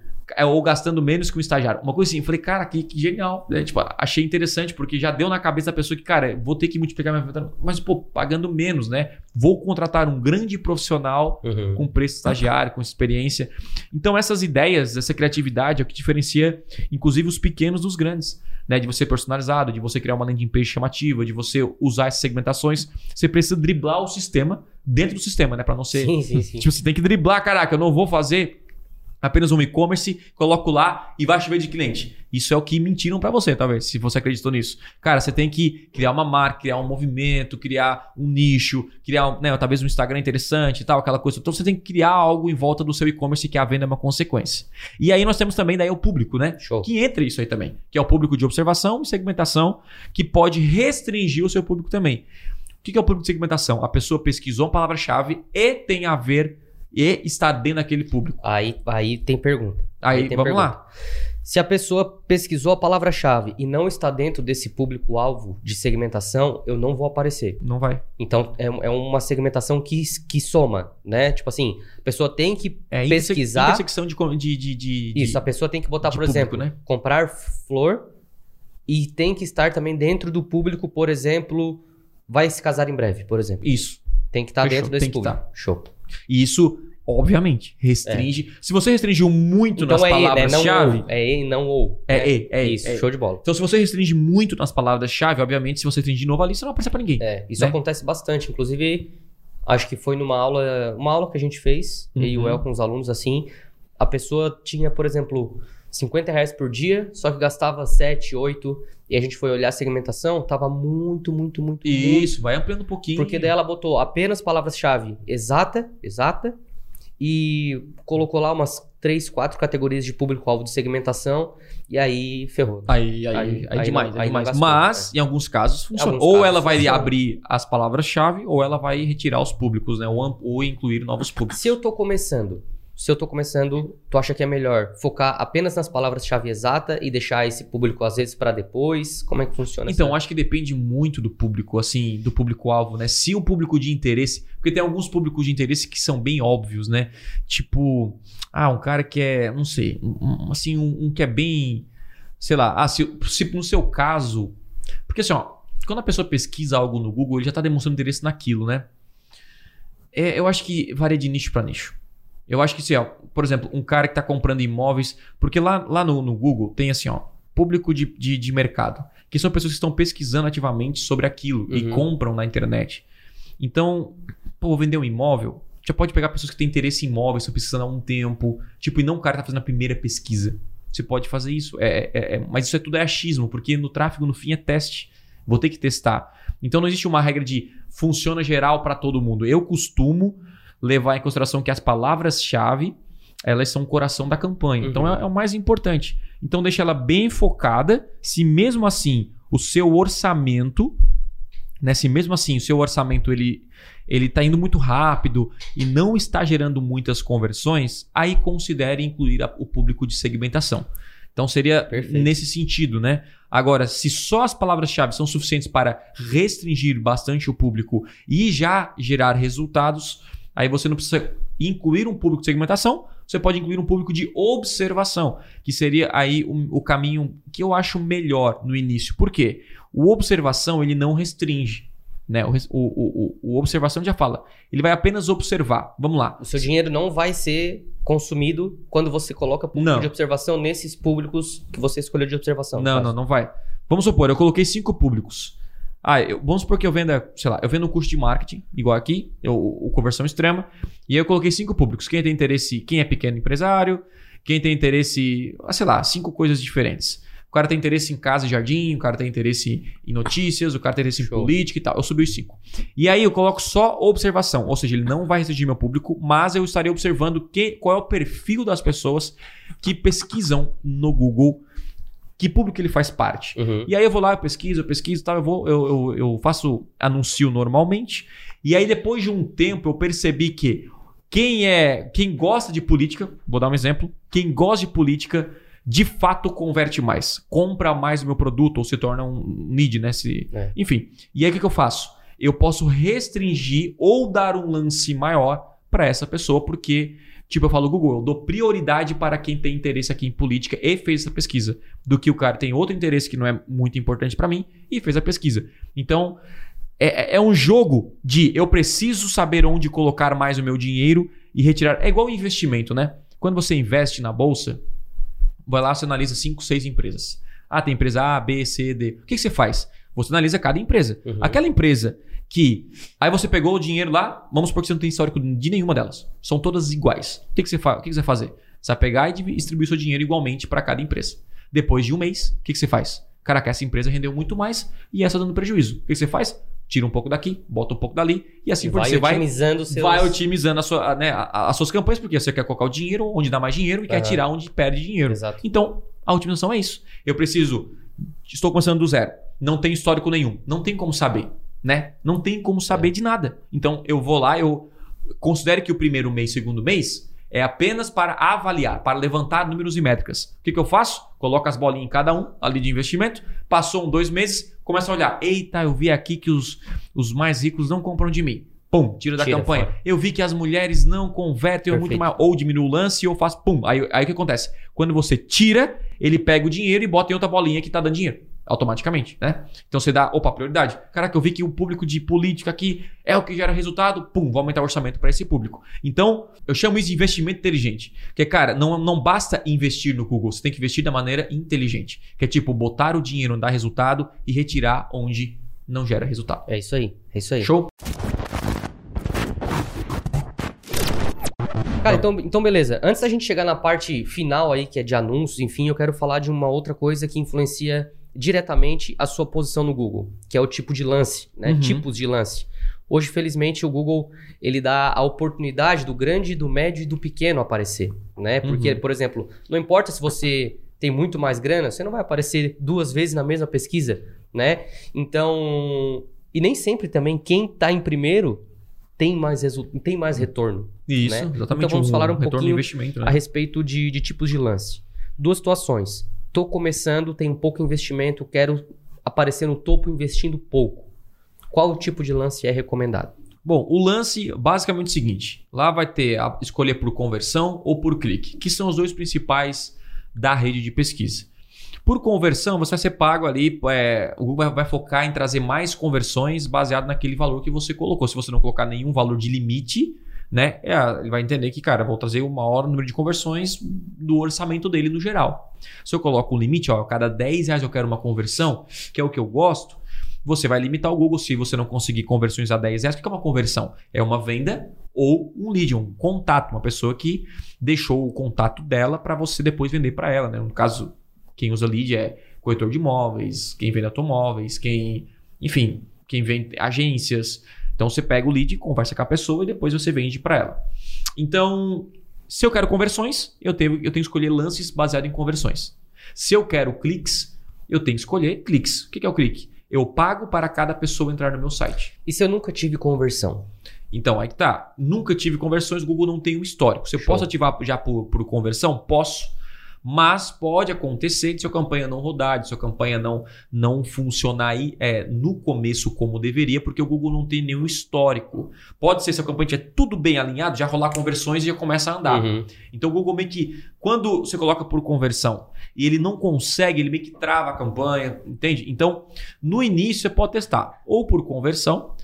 ou gastando menos que um estagiário. Uma coisa assim. Eu falei, cara, que, que genial. É, tipo, achei interessante, porque já deu na cabeça da pessoa que, cara, vou ter que multiplicar minha faturamento, mas, pô, pagando menos, né? Vou contratar um grande profissional Uhum. com preço estagiário, com experiência. Então, essas ideias, essa criatividade é o que diferencia, inclusive, os pequenos dos grandes. Né? De você personalizado, de você criar uma landing page chamativa, de você usar essas segmentações. Você precisa driblar o sistema dentro do sistema, né? Para não ser. Sim, sim, sim. Tipo, você tem que driblar, caraca, eu não vou fazer apenas um e-commerce, coloco lá e vai chover de cliente. Isso é o que mentiram pra você, talvez, se você acreditou nisso. Cara, você tem que criar uma marca, criar um movimento, criar um nicho, criar, né, talvez um Instagram interessante e tal, aquela coisa. Então você tem que criar algo em volta do seu e-commerce que a venda é uma consequência. E aí nós temos também daí o público, né? Show. Que entra isso aí também, que é o público de observação e segmentação, que pode restringir o seu público também. O que que é o público de segmentação? A pessoa pesquisou uma palavra-chave e tem a ver e está dentro daquele público. Aí, aí tem pergunta. Aí, tem vamos pergunta. lá. Se a pessoa pesquisou a palavra-chave e não está dentro desse público-alvo de segmentação, eu não vou aparecer. Não vai. Então, é, é uma segmentação que, que soma, né? Tipo assim, a pessoa tem que É pesquisar. intersecção de, de, de, de- Isso, a pessoa tem que botar, por público, exemplo, né? comprar flor e tem que estar também dentro do público, por exemplo, vai se casar em breve, por exemplo. Isso. Tem que estar Fechou, dentro desse tem que público. tá. Show. E isso, obviamente, restringe. Se você restringiu muito nas Então é E, né? Não palavras-chave. ou. É E não ou. É né? E, é Isso, é show de bola. Então, se você restringe muito nas palavras-chave, obviamente, se você restringir de novo ali, você não vai aparecer pra ninguém. É, isso Né? acontece bastante. Inclusive, acho que foi numa aula, uma aula que a gente fez, eu e o Uhum. El com os alunos, assim, a pessoa tinha, por exemplo, 50 reais por dia, só que gastava 7, 8, e a gente foi olhar a segmentação, tava muito, muito, muito, muito. Isso, vai ampliando um pouquinho. Porque daí ela botou apenas palavras-chave exata, exata, e colocou lá umas 3, 4 categorias de público-alvo de segmentação, e aí ferrou. Aí, aí, aí, Aí- aí demais, não- é aí demais. gastou, Mas, em alguns casos, funciona. Alguns ou casos ela vai funciona. abrir as palavras-chave, ou ela vai retirar os públicos, né? Ou, ou incluir novos públicos. Se eu tô começando, se eu tô começando, tu acha que é melhor focar apenas nas palavras-chave exata e deixar esse público às vezes pra depois? Como é que funciona Então, essa- acho que depende muito do público, assim, do público-alvo, né? Se o público de interesse. Porque tem alguns públicos de interesse que são bem óbvios, né? Tipo, ah, um cara que é, não sei, um- assim, um, um que é bem. Sei lá, ah, se, se no seu caso. Porque assim, ó, quando a pessoa pesquisa algo no Google, ele já tá demonstrando interesse naquilo, né? É, eu acho que varia de nicho para nicho. Eu acho que, assim, ó, por exemplo, um cara que tá comprando imóveis. Porque lá, lá no, no Google tem assim, ó, público de, de, de mercado que são pessoas que estão pesquisando ativamente sobre aquilo e Uhum. compram na internet. Então, pô, vender um imóvel. Já pode pegar pessoas que têm interesse em imóveis, estão pesquisando há um tempo. Tipo, e não o cara tá fazendo a primeira pesquisa. Você pode fazer isso. É, é- é- mas isso é tudo é achismo, porque no tráfego, no fim, é teste. Vou ter que testar. Então não existe uma regra de funciona geral para todo mundo. Eu costumo levar em consideração que as palavras-chave elas são o coração da campanha. Uhum. Então é, é o mais importante. Então deixa ela bem focada. Se mesmo assim o seu orçamento, né, se mesmo assim o seu orçamento ele ele está indo muito rápido e não está gerando muitas conversões, aí considere incluir a- o público de segmentação. Então seria Perfeito. nesse sentido, né? Agora, se só as palavras-chave são suficientes para restringir bastante o público e já gerar resultados, aí você não precisa incluir um público de segmentação, você pode incluir um público de observação, que seria aí o, o caminho que eu acho melhor no início. Por quê? O observação ele não restringe. Né? O, o, o, o- observação já fala. Ele vai apenas observar. Vamos lá. O seu dinheiro não vai ser consumido quando você coloca público Não. de observação nesses públicos que você escolheu de observação. Não, não, não vai. Vamos supor, eu coloquei cinco públicos. Ah, eu- vamos supor que eu venda, sei lá, eu vendo um curso de marketing, igual aqui, eu, o conversão extrema, e aí eu coloquei cinco públicos. Quem tem interesse, quem é pequeno empresário, quem tem interesse, ah, sei lá, cinco coisas diferentes. O cara tem interesse em casa e jardim, o cara tem interesse em notícias, o cara tem interesse em Show. política e tal. Eu subi os cinco. E aí eu coloco só observação, ou seja, ele não vai restringir meu público, mas eu estarei observando que, qual é o perfil das pessoas que pesquisam no Google, que público ele faz parte. Uhum. E aí eu vou lá, eu pesquiso, eu pesquiso tal, eu, vou, eu, eu, eu faço anúncio normalmente. E aí depois de um tempo eu percebi que quem é, quem gosta de política, vou dar um exemplo, quem gosta de política de fato converte mais, compra mais o meu produto ou se torna um lead, né? Se, É. Enfim. E aí o que, que eu faço? Eu posso restringir ou dar um lance maior para essa pessoa, porque, tipo, eu falo, Google, eu dou prioridade para quem tem interesse aqui em política e fez essa pesquisa do que o cara tem outro interesse que não é muito importante para mim e fez a pesquisa. Então, é, é- é um jogo de eu preciso saber onde colocar mais o meu dinheiro e retirar. É igual investimento, né? Quando você investe na bolsa, vai lá, você analisa 5, 6 empresas. Ah, tem empresa A, B, C, D. O que, que você faz? Você analisa cada empresa. Uhum. Aquela empresa que. Aí você pegou o dinheiro lá, vamos supor que você não tem histórico de nenhuma delas. São todas iguais. O que, que, você, fa... o que, que você vai fazer? Você vai pegar e distribuir seu dinheiro igualmente para cada empresa. Depois de um mês, o que, que você faz? Caraca, essa empresa rendeu muito mais e essa dando prejuízo. O que, que você faz? Tira um pouco daqui, bota um pouco dali e assim por vai diante. Você vai otimizando os seus... vai otimizando a sua, né, a- as suas campanhas, porque você quer colocar o dinheiro onde dá mais dinheiro e quer Aham. tirar onde perde dinheiro. Exato. Então, a otimização é isso. Eu preciso. Estou começando do zero. Não tenho histórico nenhum. Não tem como saber. Né? Não tem como saber de nada. Então, eu vou lá, eu considero que o primeiro mês, segundo mês, é apenas para avaliar, para levantar números e métricas. O que, que eu faço? Coloco as bolinhas em cada um ali de investimento. Passou um, dois meses, começa a olhar. Eita, eu vi aqui que os, os mais ricos não compram de mim. Pum, tira da Tira campanha. fora. Eu vi que as mulheres não convertem ou muito mais. Ou diminuo o lance ou faço pum. Aí, aí o que acontece? Quando você tira, ele pega o dinheiro e bota em outra bolinha que tá dando dinheiro. Automaticamente, né? Então você dá, opa, prioridade. Caraca, eu vi que o público de política aqui é o que gera resultado, pum, vou aumentar o orçamento para esse público. Então, eu chamo isso de investimento inteligente. Que, cara, não, não basta investir no Google, você tem que investir da maneira inteligente. Que é tipo, botar o dinheiro onde dá resultado e retirar onde não gera resultado. É isso aí, é isso aí. Show? Cara, então, então beleza. Antes da gente chegar na parte final aí, que é de anúncios, enfim, eu quero falar de uma outra coisa que influencia diretamente a sua posição no Google, que é o tipo de lance, né? Uhum. Tipos de lance. Hoje, felizmente, o Google ele dá a oportunidade do grande, do médio e do pequeno aparecer, né? Porque, Uhum. por exemplo, não importa se você tem muito mais grana, você não vai aparecer duas vezes na mesma pesquisa, né? Então, e nem sempre também quem tá em primeiro tem mais tem mais retorno Isso, né? exatamente. Então vamos falar um retorno do pouquinho investimento, né? a respeito de, de tipos de lance. Duas situações. Tô começando, tenho pouco investimento, quero aparecer no topo investindo pouco. Qual tipo de lance é recomendado? Bom, o lance basicamente é o seguinte: lá vai ter a escolher por conversão ou por clique, que são os dois principais da rede de pesquisa. Por conversão, você vai ser pago ali. é, o Google vai focar em trazer mais conversões baseado naquele valor que você colocou. Se você não colocar nenhum valor de limite, né? é, ele vai entender que, cara, vou trazer o maior número de conversões do orçamento dele no geral. Se eu coloco um limite, ó, cada 10 reais eu quero uma conversão, que é o que eu gosto, você vai limitar o Google se você não conseguir conversões a 10 reais. O que é uma conversão? É uma venda ou um lead, um contato, uma pessoa que deixou o contato dela para você depois vender para ela. Né? No caso, quem usa lead é corretor de imóveis, quem vende automóveis, quem, enfim, quem vende agências. Então você pega o lead, conversa com a pessoa e depois você vende para ela. Então, se eu quero conversões, eu tenho, eu tenho que escolher lances baseados em conversões. Se eu quero cliques, eu tenho que escolher cliques. O que que é o clique? Eu pago para cada pessoa entrar no meu site. E se eu nunca tive conversão? Então, aí que tá. Nunca tive conversões, o Google não tem um histórico. Se eu Show. posso ativar já por, por conversão? Posso. Mas pode acontecer de sua campanha não rodar, de sua campanha não, não funcionar aí, é, no começo como deveria, porque o Google não tem nenhum histórico. Pode ser se a campanha estiver tudo bem alinhado, já rolar conversões e já começa a andar. Uhum. Então o Google meio que, quando você coloca por conversão e ele não consegue, ele meio que trava a campanha, entende? Então, no início você pode testar ou por conversão,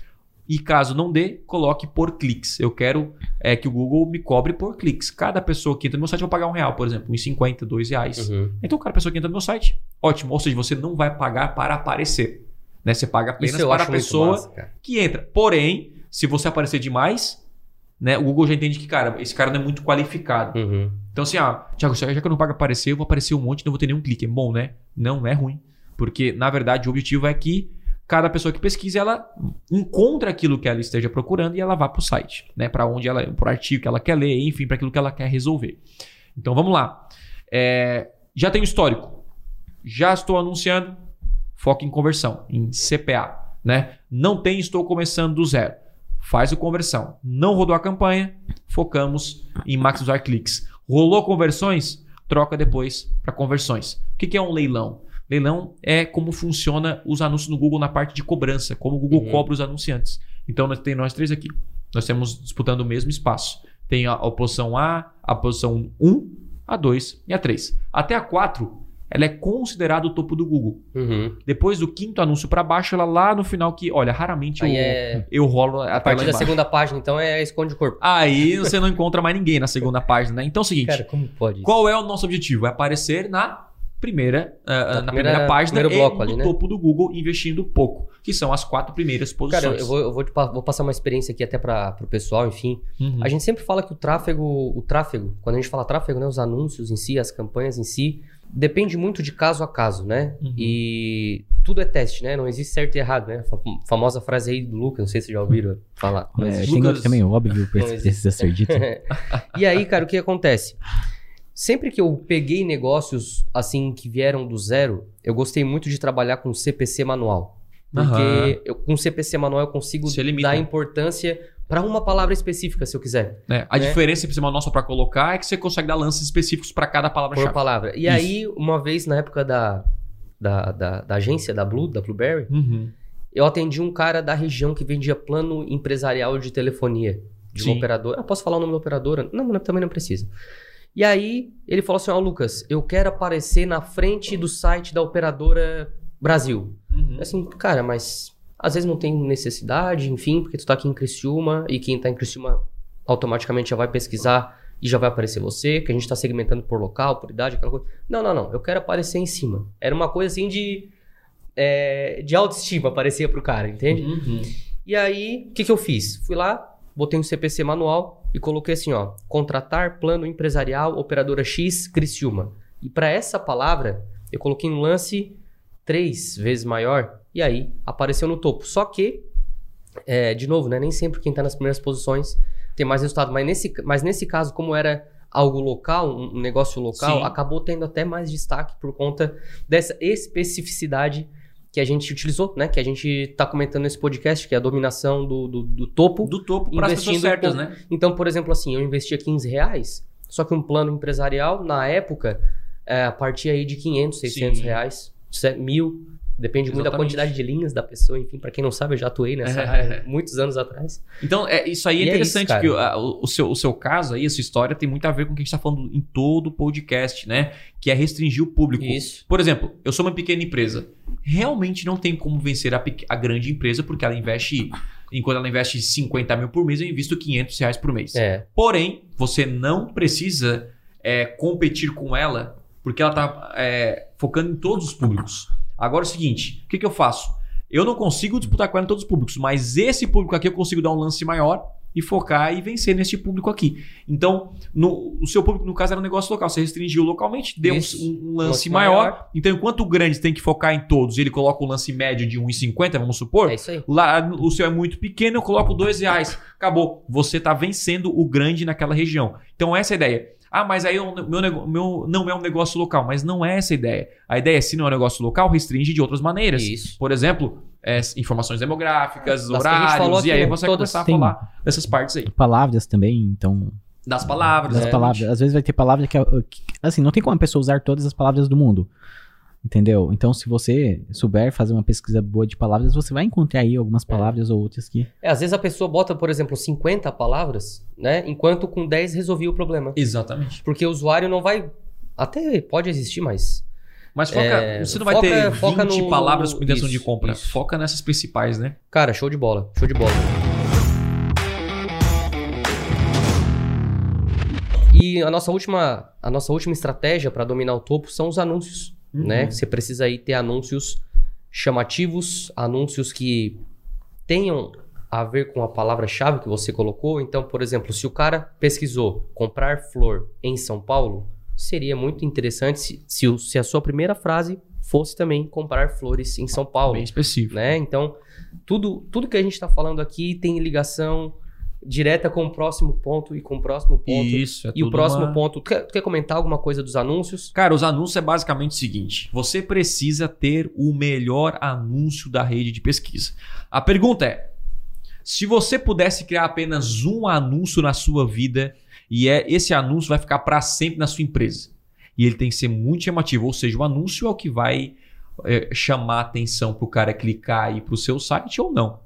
E caso não dê, coloque por cliques. Eu quero é, que o Google me cobre por cliques. Cada pessoa que entra no meu site vai pagar um real, por exemplo, uns 50, dois reais. Uhum. Então, cada pessoa que entra no meu site, ótimo. Ou seja, você não vai pagar para aparecer. Né? Você paga apenas para a pessoa massa, que entra. Porém, se você aparecer demais, né, o Google já entende que, cara, esse cara não é muito qualificado. Uhum. Então, assim, ah, Thiago, já que eu não pago aparecer, eu vou aparecer um monte e não vou ter nenhum clique. É bom, né? Não é ruim. Porque, na verdade, o objetivo é que cada pessoa que pesquisa, ela encontra aquilo que ela esteja procurando e ela vá para o site, né? Para onde ela, para o artigo que ela quer ler, enfim, para aquilo que ela quer resolver. Então, vamos lá. É, já tem o histórico. Já estou anunciando. Foco em conversão, em CPA, né? Não tem, estou começando do zero. Faz a conversão. Não rodou a campanha, focamos em maximizar cliques. Rolou conversões, troca depois para conversões. O que é um leilão? Leilão é como funciona os anúncios no Google na parte de cobrança, como o Google Uhum. cobra os anunciantes. Então nós tem nós três aqui. Nós temos disputando o mesmo espaço. Tem a, a posição A, a posição 1, a 2 e a 3. Até a 4, ela é considerada o topo do Google. Uhum. Depois do quinto anúncio para baixo, ela lá no final que, olha, raramente eu, é. eu rolo a A partir da embaixo. segunda página, então, é esconde o corpo. Aí você não encontra mais ninguém na segunda página, né? Então é o seguinte, Cara, como pode isso? qual é o nosso objetivo? É aparecer na primeira, ah, na primeira, primeira- página primeiro e bloco no ali, né? topo do Google, investindo pouco, que são as quatro primeiras posições. Cara, eu vou, eu vou, te vou passar uma experiência aqui até para o pessoal, enfim. Uhum. A gente sempre fala que o tráfego, o tráfego, quando a gente fala tráfego, né, os anúncios em si, as campanhas em si, depende muito de caso a caso, né? Uhum. E tudo é teste, né? Não existe certo e errado, né? A fa- famosa frase aí do Lucas, não sei se vocês já ouviram falar. É, tem outro também, óbvio, precisa ser dito. e aí, cara, o que acontece? Sempre que eu peguei negócios assim que vieram do zero, eu gostei muito de trabalhar com CPC manual. Porque Aham. eu, com CPC manual eu consigo dar importância para uma palavra específica, se eu quiser, É, a né? diferença principal nossa para colocar é que você consegue dar lances específicos para cada por palavra-chave. palavra. E Isso. aí, uma vez na época da, da, da, da agência, da Blue, da Blueberry, Uhum. eu atendi um cara da região que vendia plano empresarial de telefonia. De uma Sim. operadora. Eu posso falar o nome da operadora? Não, também não precisa. E aí, ele falou assim: Ó, Lucas, eu quero aparecer na frente do site da operadora Brasil. Uhum. Assim, cara, mas às vezes não tem necessidade, enfim, porque tu tá aqui em Criciúma e quem tá em Criciúma automaticamente já vai pesquisar e já vai aparecer você, que a gente tá segmentando por local, por idade, aquela coisa. Não, não, não, eu quero aparecer em cima. Era uma coisa assim de. é, de autoestima, aparecia pro cara, entende? Uhum. E aí, o que, que eu fiz? Fui lá, botei um CPC manual e coloquei assim, ó, contratar plano empresarial operadora X Criciúma. E para essa palavra, eu coloquei um lance três vezes maior e aí apareceu no topo. Só que, é, de novo, né, nem sempre quem tá nas primeiras posições tem mais resultado, mas nesse, mas nesse caso, como era algo local, um um negócio local, Sim. acabou tendo até mais destaque por conta dessa especificidade que a gente utilizou, né? Que a gente tá comentando nesse podcast, que é a dominação do, do, do topo. Do topo para as pessoas certas, né? Então, por exemplo, assim, eu investia 15 reais, só que um plano empresarial, na época, é, partia aí de 500, 600 Sim. reais, mil, depende muito da Exatamente. quantidade de linhas da pessoa, enfim, pra quem não sabe, eu já atuei nessa É. área muitos anos atrás. Então, é, isso aí é E é interessante, isso, cara. que o, o, seu, o seu caso aí, a sua história, tem muito a ver com o que a gente está falando em todo o podcast, né? Que é restringir o público. Isso. Por exemplo, eu sou uma pequena empresa. Realmente não tem como vencer a, a grande empresa, porque ela investe. Enquanto ela investe 50 mil por mês, eu invisto 500 reais por mês. É, Porém, você não precisa é, competir com ela, porque ela está focando em todos os públicos. Agora é o seguinte: o que, que eu faço? Eu não consigo disputar com ela em todos os públicos, mas esse público aqui eu consigo dar um lance maior e focar e vencer nesse público aqui. Então, no- o seu público, no caso, era um negócio local. Você restringiu localmente, deu um, Isso. um- um lance maior. maior. Então, enquanto o grande tem que focar em todos, ele coloca o lance médio de 1,50, vamos supor. é isso aí. Lá o seu é muito pequeno, eu coloco dois reais. Acabou. Você está vencendo o grande naquela região. Então essa é a ideia. Ah, mas aí o meu, nego- meu não é um negócio local. Mas não é essa a ideia. A ideia é, se não é um negócio local, restringe de outras maneiras. Isso. Por exemplo, é, informações demográficas, Das a gente horários, e aí você vai começar a falar dessas partes aí. Palavras também, então. Das palavras. Das É. palavras. Às vezes vai ter palavras que, que- Assim, não tem como a pessoa usar todas as palavras do mundo. Entendeu? Então, se você souber fazer uma pesquisa boa de palavras, você vai encontrar aí algumas é. palavras é. ou outras que. É, às vezes a pessoa bota, por exemplo, 50 palavras, né? Enquanto com 10 resolvia o problema. Exatamente. Porque o usuário não vai. Até pode existir, mas. Mas foca, é, você não vai foca, ter 20 foca no, palavras com intenção de compra. Isso. Foca nessas principais, né? Cara, show de bola. Show de bola. E a nossa última, a nossa última estratégia para dominar o topo são os anúncios. Uhum. né? Você precisa aí ter anúncios chamativos, anúncios que tenham a ver com a palavra-chave que você colocou. Então, por exemplo, se o cara pesquisou comprar flor em São Paulo, seria muito interessante se, se, se a sua primeira frase fosse também comprar flores em São Paulo Bem específico. né? Então, tudo, tudo que a gente está falando aqui tem ligação direta com o próximo ponto e com o próximo ponto. Isso, é e o próximo uma- ponto. Tu quer, tu quer comentar alguma coisa dos anúncios? Cara, os anúncios é basicamente o seguinte: você precisa ter o melhor anúncio da rede de pesquisa. A pergunta é: se você pudesse criar apenas um anúncio na sua vida e é esse anúncio vai ficar para sempre na sua empresa e ele tem que ser muito chamativo, ou seja, o anúncio é o que vai é, chamar a atenção para o cara clicar e ir para o seu site ou não.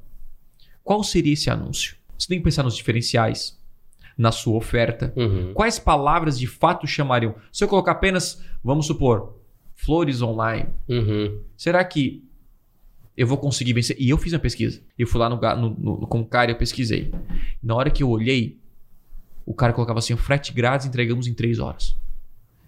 Qual seria esse anúncio? Você tem que pensar nos diferenciais, na sua oferta, Uhum. Quais palavras de fato chamariam? Se eu colocar apenas, vamos supor, flores online, Uhum. será que eu vou conseguir vencer? E eu fiz uma pesquisa. Eu fui lá no, no, no, com o cara e eu pesquisei. Na hora que eu olhei, o cara colocava assim: frete grátis, entregamos em três horas.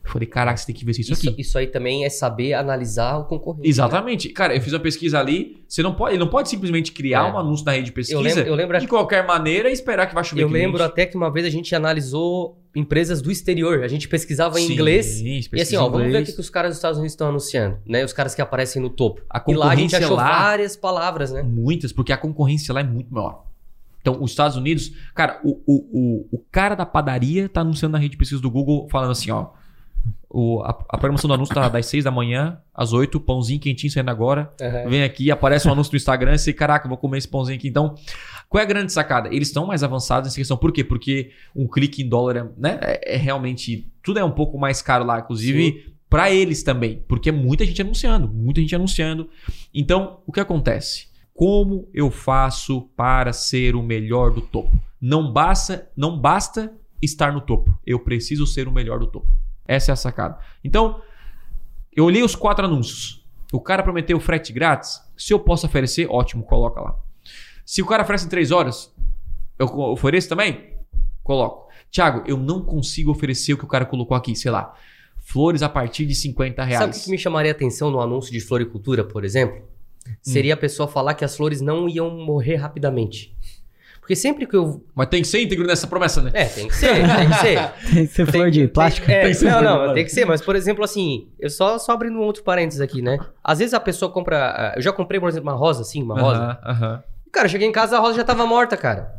Eu falei: caraca, você tem que ver isso, Isso, aqui. isso aí também é saber analisar o concorrente. né? Exatamente. Cara, eu fiz uma pesquisa ali. Você não pode, ele não pode simplesmente criar É. um anúncio na rede de pesquisa Eu lembro, eu lembro, de qualquer maneira e esperar que vá chover eu cliente. lembro até que uma vez a gente analisou empresas do exterior. A gente pesquisava em Sim, inglês. E assim, ó, em vamos ver o inglês. que, que os caras dos Estados Unidos estão anunciando, né? Os caras que aparecem no topo. A E lá a gente achou lá- várias palavras, né? Muitas, porque a concorrência lá é muito maior. Então, os Estados Unidos, cara, o, o, o, o cara da padaria tá anunciando na rede de pesquisa do Google, falando assim, ó. O, a, a programação do anúncio tá das 6 da manhã às 8, pãozinho quentinho saindo agora. Uhum. Vem aqui, aparece um anúncio no Instagram e você, caraca, vou comer esse pãozinho aqui. Então, qual é a grande sacada? Eles estão mais avançados nessa questão. Por quê? Porque um clique em dólar é, né, é, é realmente. Tudo é um pouco mais caro lá, inclusive para eles também. Porque é muita gente anunciando, muita gente anunciando. Então, o que acontece? Como eu faço para ser o melhor do topo? Não basta, não basta estar no topo. Eu preciso ser o melhor do topo. Essa é a sacada. Então, eu olhei os quatro anúncios. O cara prometeu frete grátis. Se eu posso oferecer, ótimo, coloca lá. Se o cara oferece em três horas, eu ofereço também? Coloco. Tiago, eu não consigo oferecer o que o cara colocou aqui, sei lá. Flores a partir de 50 reais. Sabe o que me chamaria atenção no anúncio de floricultura, por exemplo? Seria a pessoa falar que as flores não iam morrer rapidamente. Porque sempre que eu. Mas tem que ser íntegro nessa promessa, né? É, tem que ser, tem que ser. Tem que ser flor de plástico. É, Tem que ser não, não, tem que ser, mas por exemplo, assim, eu só, só abrindo um outro parênteses aqui, né? Às vezes a pessoa compra. ah, Eu já comprei, por exemplo, uma rosa, assim, uma rosa. Aham, aham. Cara, eu cheguei em casa a rosa já tava morta, cara.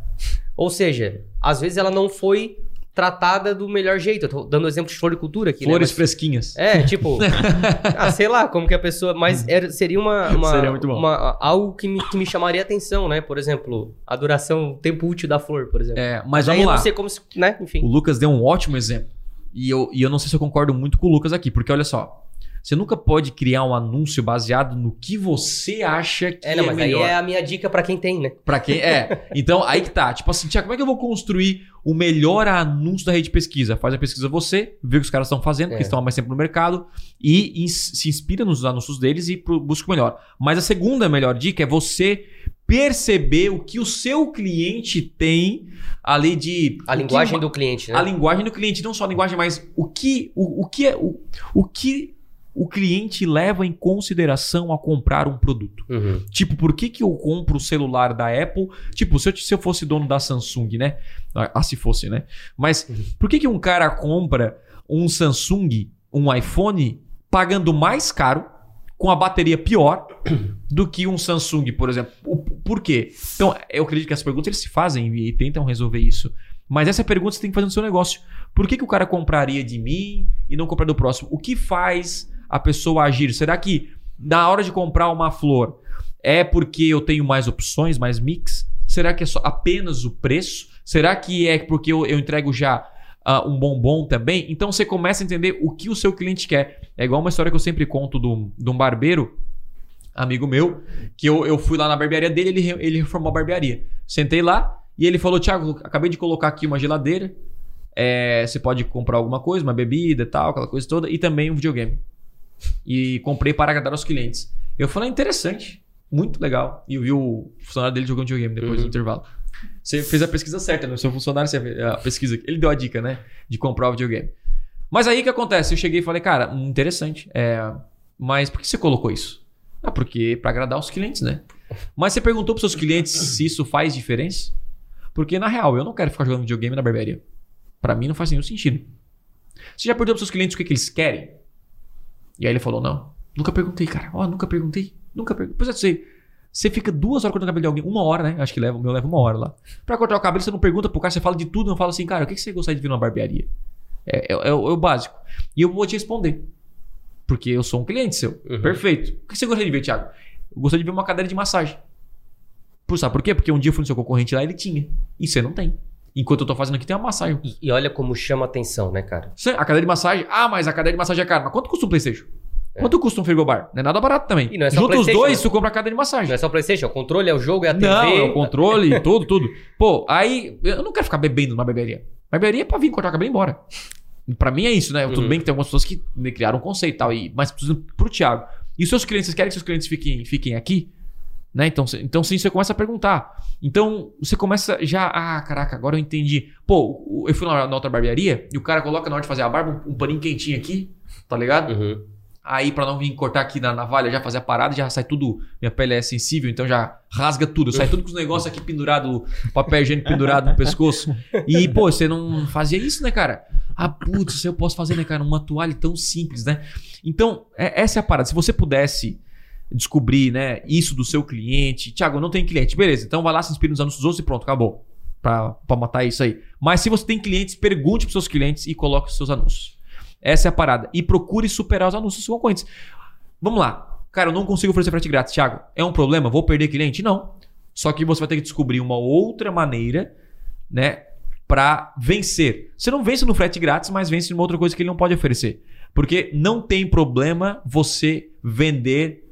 Ou seja, às vezes ela não foi tratada do melhor jeito. Eu tô dando exemplo de floricultura aqui, Flores né? Mas- fresquinhas. É, tipo, ah, sei lá, como que a pessoa. Mas era- seria uma. uma- Seria muito bom. uma- algo que me, que me chamaria atenção, né? Por exemplo, a duração, o tempo útil da flor, por exemplo. É, mas Aí vamos eu lá. não sei como se. Né? O Enfim. Lucas deu um ótimo exemplo. E eu, e eu não sei se eu concordo muito com o Lucas aqui, porque olha só. Você nunca pode criar um anúncio baseado no que você acha que É, é, não, mas aí melhor. é a minha dica pra quem tem, né? Pra quem é. Então, aí que tá. Tipo assim, Tiago, como é que eu vou construir o melhor anúncio da rede de pesquisa? Faz a pesquisa você, vê o que os caras estão fazendo, porque É. eles estão há mais tempo no mercado, e ins- se inspira nos anúncios deles e busca o melhor. Mas a segunda melhor dica é você perceber o que o seu cliente tem ali de. A que linguagem ma- do cliente, né? a linguagem do cliente, não só a linguagem, mas o que o, o que é o, o que o cliente leva em consideração ao comprar um produto. Uhum. Tipo, por que, que eu compro o celular da Apple? Tipo, se eu, se eu fosse dono da Samsung, né? Ah, se fosse, né? Mas por que, que um cara compra um Samsung, um iPhone, pagando mais caro, com a bateria pior, do que um Samsung, por exemplo? Por quê? Então, eu acredito que as perguntas eles se fazem e tentam resolver isso. Mas essa pergunta você tem que fazer no seu negócio. Por que, que o cara compraria de mim e não comprar do próximo? O que faz a pessoa agir? Será que na hora de comprar uma flor é porque eu tenho mais opções, mais mix? Será que é só apenas o preço? Será que é porque eu, eu entrego já ah, um bombom também? Então você começa a entender o que o seu cliente quer. É igual uma história que eu sempre conto de um barbeiro, amigo meu, que eu, eu fui lá na barbearia dele, ele, ele reformou a barbearia. Sentei lá e ele falou: Thiago, acabei de colocar aqui uma geladeira. É, você pode comprar alguma coisa, uma bebida e tal, aquela coisa toda, e também um videogame. E comprei para agradar aos clientes. Eu falei, interessante, muito legal. E eu vi o funcionário dele jogando videogame depois Uhum. do intervalo. Você fez a pesquisa certa, né? O seu funcionário, você a pesquisa. Ele deu a dica, né? De comprar o videogame. Mas aí o que acontece? Eu cheguei e falei, cara, interessante. É, mas por que você colocou isso? Ah, porque para agradar os clientes, né? Mas você perguntou para seus clientes se isso faz diferença? Porque, na real, eu não quero ficar jogando videogame na barbearia. Para mim não faz nenhum sentido. Você já perguntou para seus clientes o que, que eles querem? E aí ele falou, não. Nunca perguntei, cara. Ó, oh, nunca perguntei. Nunca perguntei. Pois é, você, você fica duas horas cortando o cabelo de alguém. Uma hora, né? Acho que leva, o meu leva uma hora lá. Pra cortar o cabelo, você não pergunta pro cara, você fala de tudo, não fala assim, cara, o que, você gostaria de ver numa barbearia? É, é, é, o, é, o, básico. E eu vou te responder. Porque eu sou um cliente seu. Uhum. Perfeito. O que você gostaria de ver, Thiago? Eu gostaria de ver uma cadeira de massagem. Por, sabe por quê? Porque um dia eu fui no seu concorrente lá e ele tinha. E você não tem. Enquanto eu tô fazendo aqui, tem uma massagem. E, e olha como chama atenção, né, cara? A cadeira de massagem. Ah, mas a cadeira de massagem é cara. Mas quanto custa um PlayStation? É. Quanto custa um frigobar? Não é nada barato também. E não é só Junta os dois, né? tu compra a cadeira de massagem. Não é só o PlayStation, é o controle, é o jogo, é a TV. Não, é o controle, tudo, tudo. Pô, aí eu não quero ficar bebendo numa barbearia. Barbearia é pra vir cortar o cabelo e ir embora. Pra mim é isso, né? Uhum. Tudo bem que tem algumas pessoas que criaram um conceito e tal, e, mas pro Thiago. E os seus clientes, vocês querem que seus clientes fiquem, fiquem aqui? Né? Então, então sim, você começa a perguntar. Então você começa já. Ah, caraca, agora eu entendi. Pô, eu fui na, na outra barbearia e o cara coloca na hora de fazer a barba um, um paninho quentinho aqui, tá ligado? Uhum. Aí, para não vir cortar aqui na navalha, já fazer a parada, já sai tudo. Minha pele é sensível, então já rasga tudo. Sai tudo com os negócios aqui pendurado, papel higiênico pendurado no pescoço. E, pô, você não fazia isso, né, cara? Ah, putz, eu posso fazer, né, cara? Uma toalha tão simples, né? Então, é, essa é a parada. Se você pudesse descobrir, né, isso do seu cliente. Tiago, não tem cliente. Beleza, então vai lá, se inspire nos anúncios dos outros e pronto, acabou. Pra, matar isso aí. Mas se você tem clientes, pergunte pros seus clientes e coloque os seus anúncios. Essa é a parada. E procure superar os anúncios concorrentes. Vamos lá. Cara, eu não consigo oferecer frete grátis. Tiago, é um problema? Vou perder cliente? Não. Só que você vai ter que descobrir uma outra maneira, né? Para vencer. Você não vence no frete grátis, mas vence numa outra coisa que ele não pode oferecer. Porque não tem problema você vender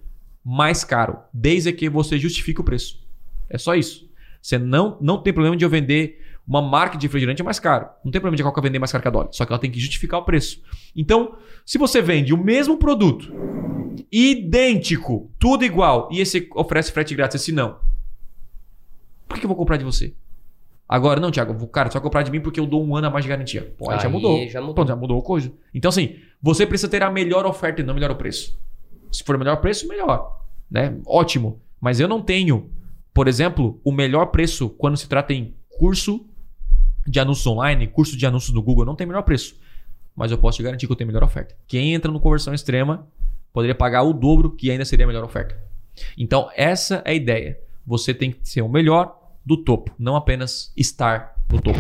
mais caro, desde que você justifique o preço. É só isso. Você não, não tem problema de eu vender uma marca de refrigerante mais caro. Não tem problema de a Coca vender mais caro que a Dolly. Só que ela tem que justificar o preço. Então, se você vende o mesmo produto, idêntico, tudo igual, e esse oferece frete grátis, esse não. Por que eu vou comprar de você? Agora, não, Thiago, cara, só comprar de mim porque eu dou um ano a mais de garantia. Pô, aí, aí já mudou. Já mudou. Pô, já mudou a coisa. Então, assim, você precisa ter a melhor oferta e não melhor o preço. Se for o melhor preço, melhor né? Ótimo. Mas eu não tenho, por exemplo, o melhor preço quando se trata em curso de anúncios online, curso de anúncios no Google, não tem melhor preço. Mas eu posso te garantir que eu tenho melhor oferta. Quem entra no conversão extrema poderia pagar o dobro, que ainda seria a melhor oferta. Então, essa é a ideia. Você tem que ser o melhor do topo, não apenas estar no topo.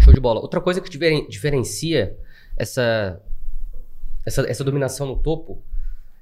Show de bola. Outra coisa que diferencia essa essa, essa dominação no topo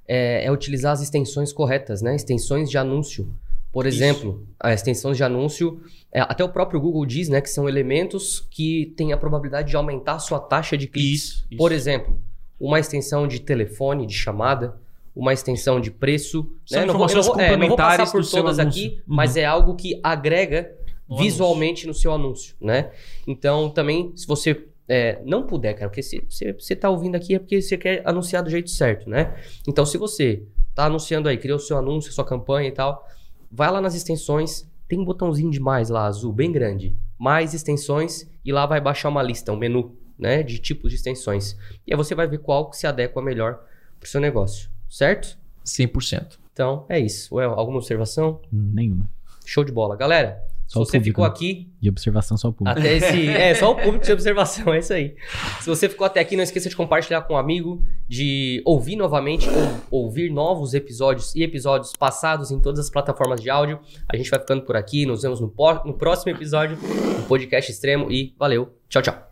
é, é, utilizar as extensões corretas, né? Extensões de anúncio. Por exemplo, as extensões de anúncio, é, até o próprio Google diz, né, que são elementos que têm a probabilidade de aumentar a sua taxa de cliques. Isso, isso. Por exemplo, uma extensão de telefone, de chamada, uma extensão de preço. São né? informações não vou, é, não vou passar por todas aqui, uhum. mas é algo que agrega no visualmente anúncio. no seu anúncio, né? Então, também, se você é, não puder, cara, porque se você está ouvindo aqui é porque você quer anunciar do jeito certo, né? Então, se você está anunciando aí, criou o seu anúncio, sua campanha e tal, vai lá nas extensões, tem um botãozinho de mais lá, azul, bem grande. Mais extensões, e lá vai baixar uma lista, um menu, né? De tipos de extensões. E aí você vai ver qual que se adequa melhor para o seu negócio, certo? 100%. Então, é isso. Well, alguma observação? Nenhuma. Show de bola. Galera, só se você ficou aqui. De observação, só o público. Até esse. É, só o público de observação, é isso aí. Se você ficou até aqui, não esqueça de compartilhar com um amigo, de ouvir novamente ou ouvir novos episódios e episódios passados em todas as plataformas de áudio. A gente vai ficando por aqui. Nos vemos no, no próximo episódio do Podcast Extremo e valeu. Tchau, tchau.